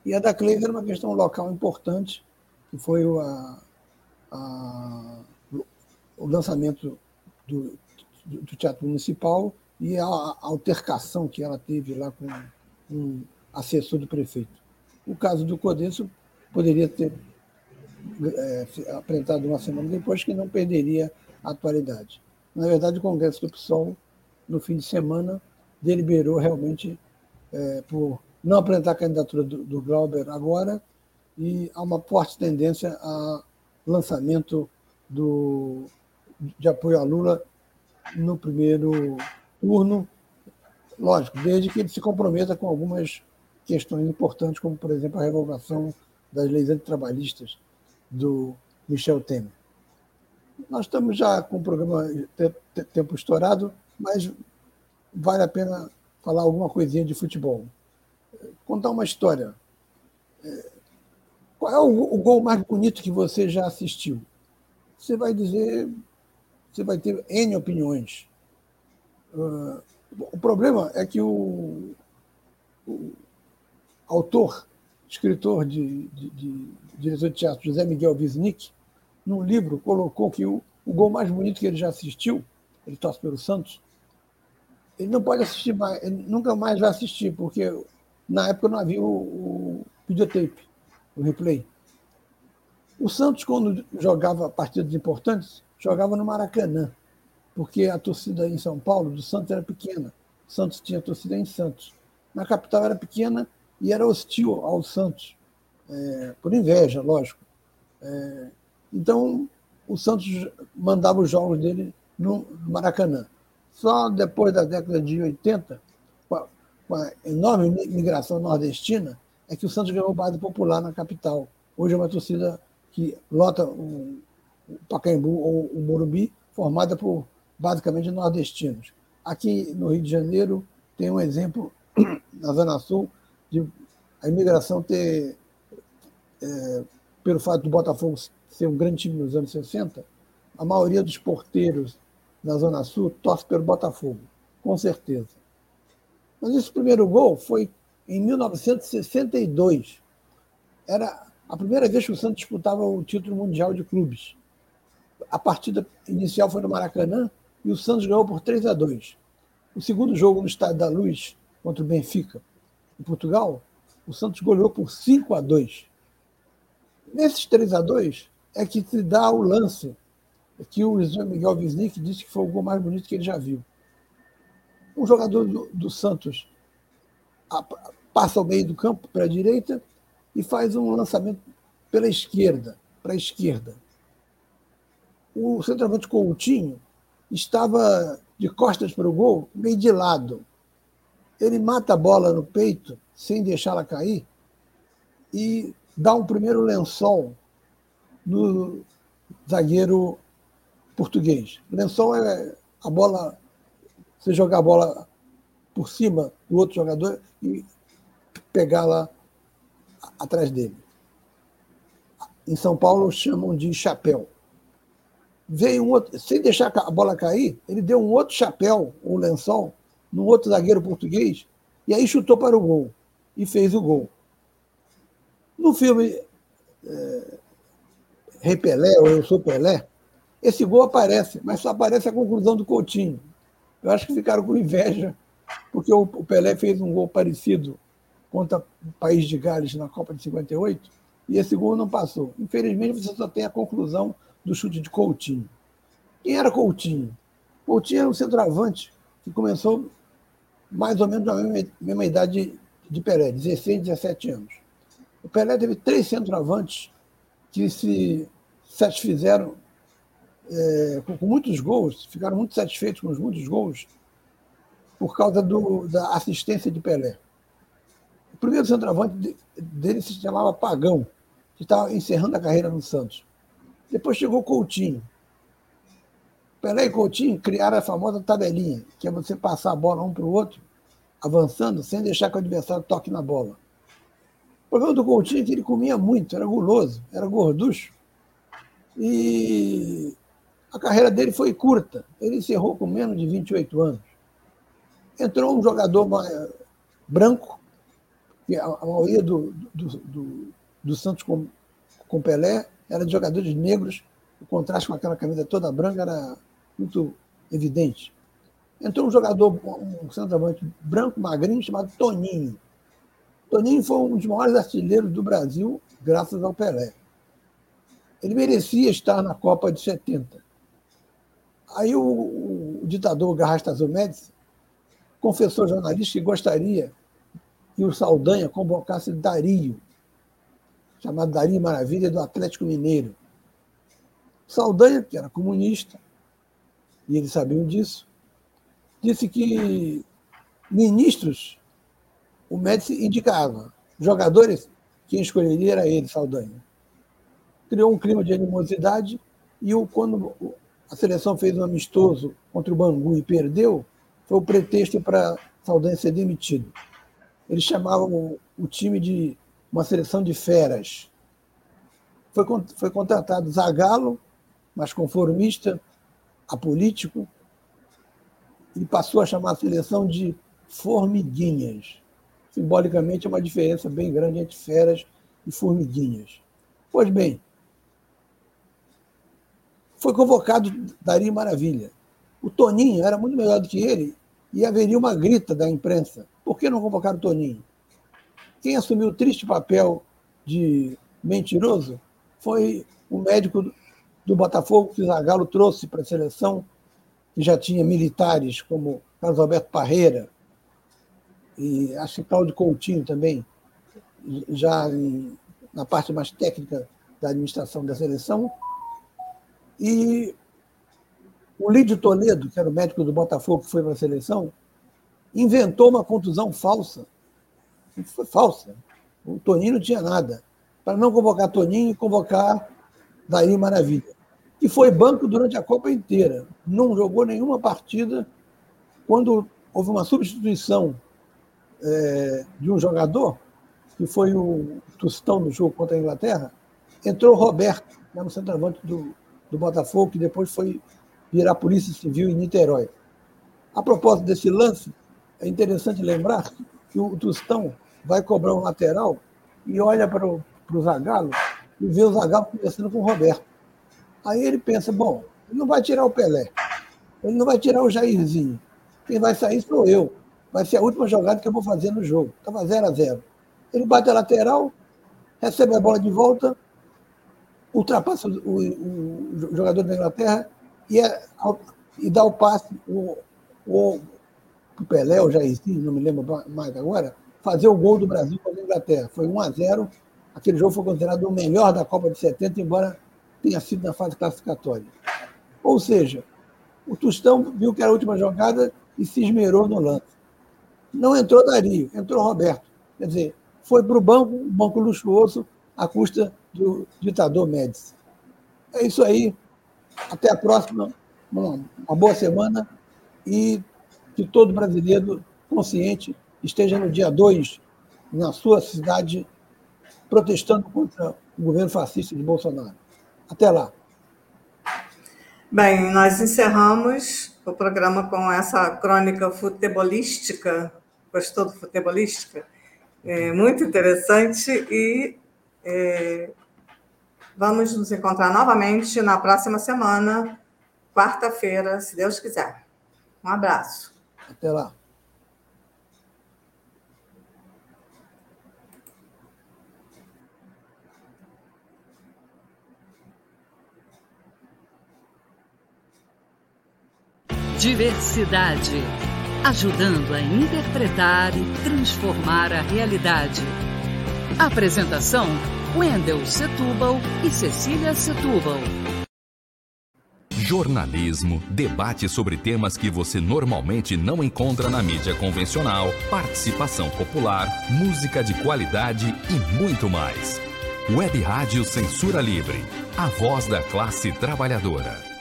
E a da Cleide era uma questão local importante, que foi a, a, o lançamento do, do, Teatro Municipal e a, a altercação que ela teve lá com um assessor do prefeito. O caso do Codenso poderia ter é, apresentado uma semana depois, que não perderia a atualidade. Na verdade, o Congresso do PSOL no fim de semana, deliberou realmente é, por não apresentar a candidatura do, do Glauber agora e há uma forte tendência a lançamento do, de apoio a Lula no primeiro turno, lógico, desde que ele se comprometa com algumas questões importantes, como, por exemplo, a revogação das leis antitrabalhistas do Michel Temer. Nós estamos já com o programa tempo estourado mas vale a pena falar alguma coisinha de futebol. Contar uma história. É, qual é o, gol mais bonito que você já assistiu? Você vai dizer, você vai ter N opiniões. Uh, o problema é que o, o autor, escritor de, de, de, de teatro, José Miguel Wisnik, num livro colocou que o, o gol mais bonito que ele já assistiu, ele torce pelo Santos, ele não pode assistir mais, ele nunca mais vai assistir, porque na época não havia o, o videotape, o replay. O Santos, quando jogava partidas importantes, jogava no Maracanã, porque a torcida em São Paulo do Santos era pequena. O Santos tinha torcida em Santos. Na capital era pequena e era hostil ao Santos, é, por inveja, lógico. É, então, o Santos mandava os jogos dele no Maracanã. Só depois da década de 80, com a, enorme migração nordestina, é que o Santos ganhou base popular na capital. Hoje é uma torcida que lota o, o Pacaembu ou o Morumbi, formada por basicamente nordestinos. Aqui no Rio de Janeiro tem um exemplo na Zona Sul de a imigração ter, é, pelo fato do Botafogo ser um grande time nos anos 60, a maioria dos porteiros na Zona Sul, torce pelo Botafogo, com certeza. Mas esse primeiro gol foi em 1962. Era a primeira vez que o Santos disputava o título mundial de clubes. A partida inicial foi no Maracanã e o Santos ganhou por 3 a 2. O segundo jogo no Estádio da Luz, contra o Benfica, em Portugal, o Santos goleou por 5 a 2. Nesses 3 a 2 é que se dá o lance que o Miguel Wisnik disse que foi o gol mais bonito que ele já viu. Um jogador do, do Santos passa ao meio do campo para a direita e faz um lançamento pela esquerda, para a esquerda. O centroavante Coutinho estava de costas para o gol, meio de lado. Ele mata a bola no peito, sem deixá-la cair, e dá um primeiro lençol no zagueiro português. Lençol é a bola, você jogar a bola por cima do outro jogador e pegá-la atrás dele. Em São Paulo chamam de chapéu. Veio um outro, sem deixar a bola cair, ele deu um outro chapéu, um lençol, num outro zagueiro português, e aí chutou para o gol. E fez o gol. No filme é, Rei Pelé, ou Eu Sou Pelé, esse gol aparece, mas só aparece a conclusão do Coutinho. Eu acho que ficaram com inveja, porque o Pelé fez um gol parecido contra o país de Gales na Copa de 58, e esse gol não passou. Infelizmente, você só tem a conclusão do chute de Coutinho. Quem era Coutinho? Coutinho era um centroavante que começou mais ou menos a mesma, mesma idade de Pelé, 16, 17 anos. O Pelé teve três centroavantes que se satisfizeram é, com, com, muitos gols, ficaram muito satisfeitos com os muitos gols por causa do, da assistência de Pelé. O primeiro centroavante dele se chamava Pagão, que estava encerrando a carreira no Santos. Depois chegou Coutinho. Pelé e Coutinho criaram a famosa tabelinha, que é você passar a bola um para o outro, avançando, sem deixar que o adversário toque na bola. O problema do Coutinho é que ele comia muito, era guloso, era gorducho. E a carreira dele foi curta. Ele encerrou com menos de 28 anos. Entrou um jogador branco, que a maioria do, do, do, do Santos com, com Pelé era de jogadores negros, o contraste com aquela camisa toda branca era muito evidente. Entrou um jogador, um centroavante branco, magrinho, chamado Toninho. Toninho foi um dos maiores artilheiros do Brasil, graças ao Pelé. Ele merecia estar na Copa de 70. Aí o, o, ditador Garrastazu Médici confessou ao jornalista que gostaria que o Saldanha convocasse Dario, chamado Dario Maravilha, do Atlético Mineiro. Saldanha, que era comunista, e eles sabiam disso, disse que ministros o Médici indicava, jogadores, quem escolheria era ele, Saldanha. Criou um clima de animosidade e o, quando a seleção fez um amistoso contra o Bangu e perdeu, foi o pretexto para Saldanha ser demitido. Eles chamavam o, time de uma seleção de feras. Foi, foi contratado Zagallo, mas conformista, apolítico, e passou a chamar a seleção de formiguinhas. Simbolicamente, é uma diferença bem grande entre feras e formiguinhas. Pois bem, foi convocado Dari Maravilha. O Toninho era muito melhor do que ele e haveria uma grita da imprensa. Por que não convocar o Toninho? Quem assumiu o triste papel de mentiroso foi o médico do Botafogo que o Zagallo trouxe para a seleção, que já tinha militares como Carlos Alberto Parreira e acho que Cláudio Coutinho também, já em, na parte mais técnica da administração da seleção, e o Lídio Toledo, que era o médico do Botafogo que foi para a seleção, inventou uma contusão falsa. Foi falsa. O Toninho não tinha nada. Para não convocar Toninho e convocar Daí Maravilha. Que foi banco durante a Copa inteira. Não jogou nenhuma partida. Quando houve uma substituição é, de um jogador, que foi o Tostão no jogo contra a Inglaterra, entrou o Roberto, né, no centroavante do, do Botafogo, que depois foi virar Polícia Civil em Niterói. A propósito desse lance, é interessante lembrar que o Tostão vai cobrar um lateral e olha para o, para o Zagallo e vê o Zagallo conversando com o Roberto. Aí ele pensa, bom, ele não vai tirar o Pelé, ele não vai tirar o Jairzinho. Quem vai sair sou eu. Vai ser a última jogada que eu vou fazer no jogo. Estava 0 a 0 Ele bate a lateral, recebe a bola de volta, ultrapassa o, o, o jogador da Inglaterra e, é, e dá o passe, o, o, o Pelé, o Jairzinho, não me lembro mais agora, fazer o gol do Brasil contra a Inglaterra. Foi 1 a 0 Aquele jogo foi considerado o melhor da Copa de 70, embora tenha sido na fase classificatória. Ou seja, o Tostão viu que era a última jogada e se esmerou no lance. Não entrou Dario, entrou Roberto. Quer dizer, foi para o banco, um banco luxuoso, à custa do ditador Médici. É isso aí. Até a próxima. Uma, uma boa semana e que todo brasileiro consciente esteja no dia 2 na sua cidade protestando contra o governo fascista de Bolsonaro. Até lá. Bem, nós encerramos o programa com essa crônica futebolística. Gostou do futebolística? É muito interessante e é, vamos nos encontrar novamente na próxima semana, quarta-feira, se Deus quiser. Um abraço. Até lá. Diversidade. ajudando a interpretar e transformar a realidade. Apresentação: Wendel Setúbal e Cecília Setúbal. Jornalismo, debate sobre temas que você normalmente não encontra na mídia convencional, participação popular, música de qualidade e muito mais. Web Rádio Censura Livre, a voz da classe trabalhadora.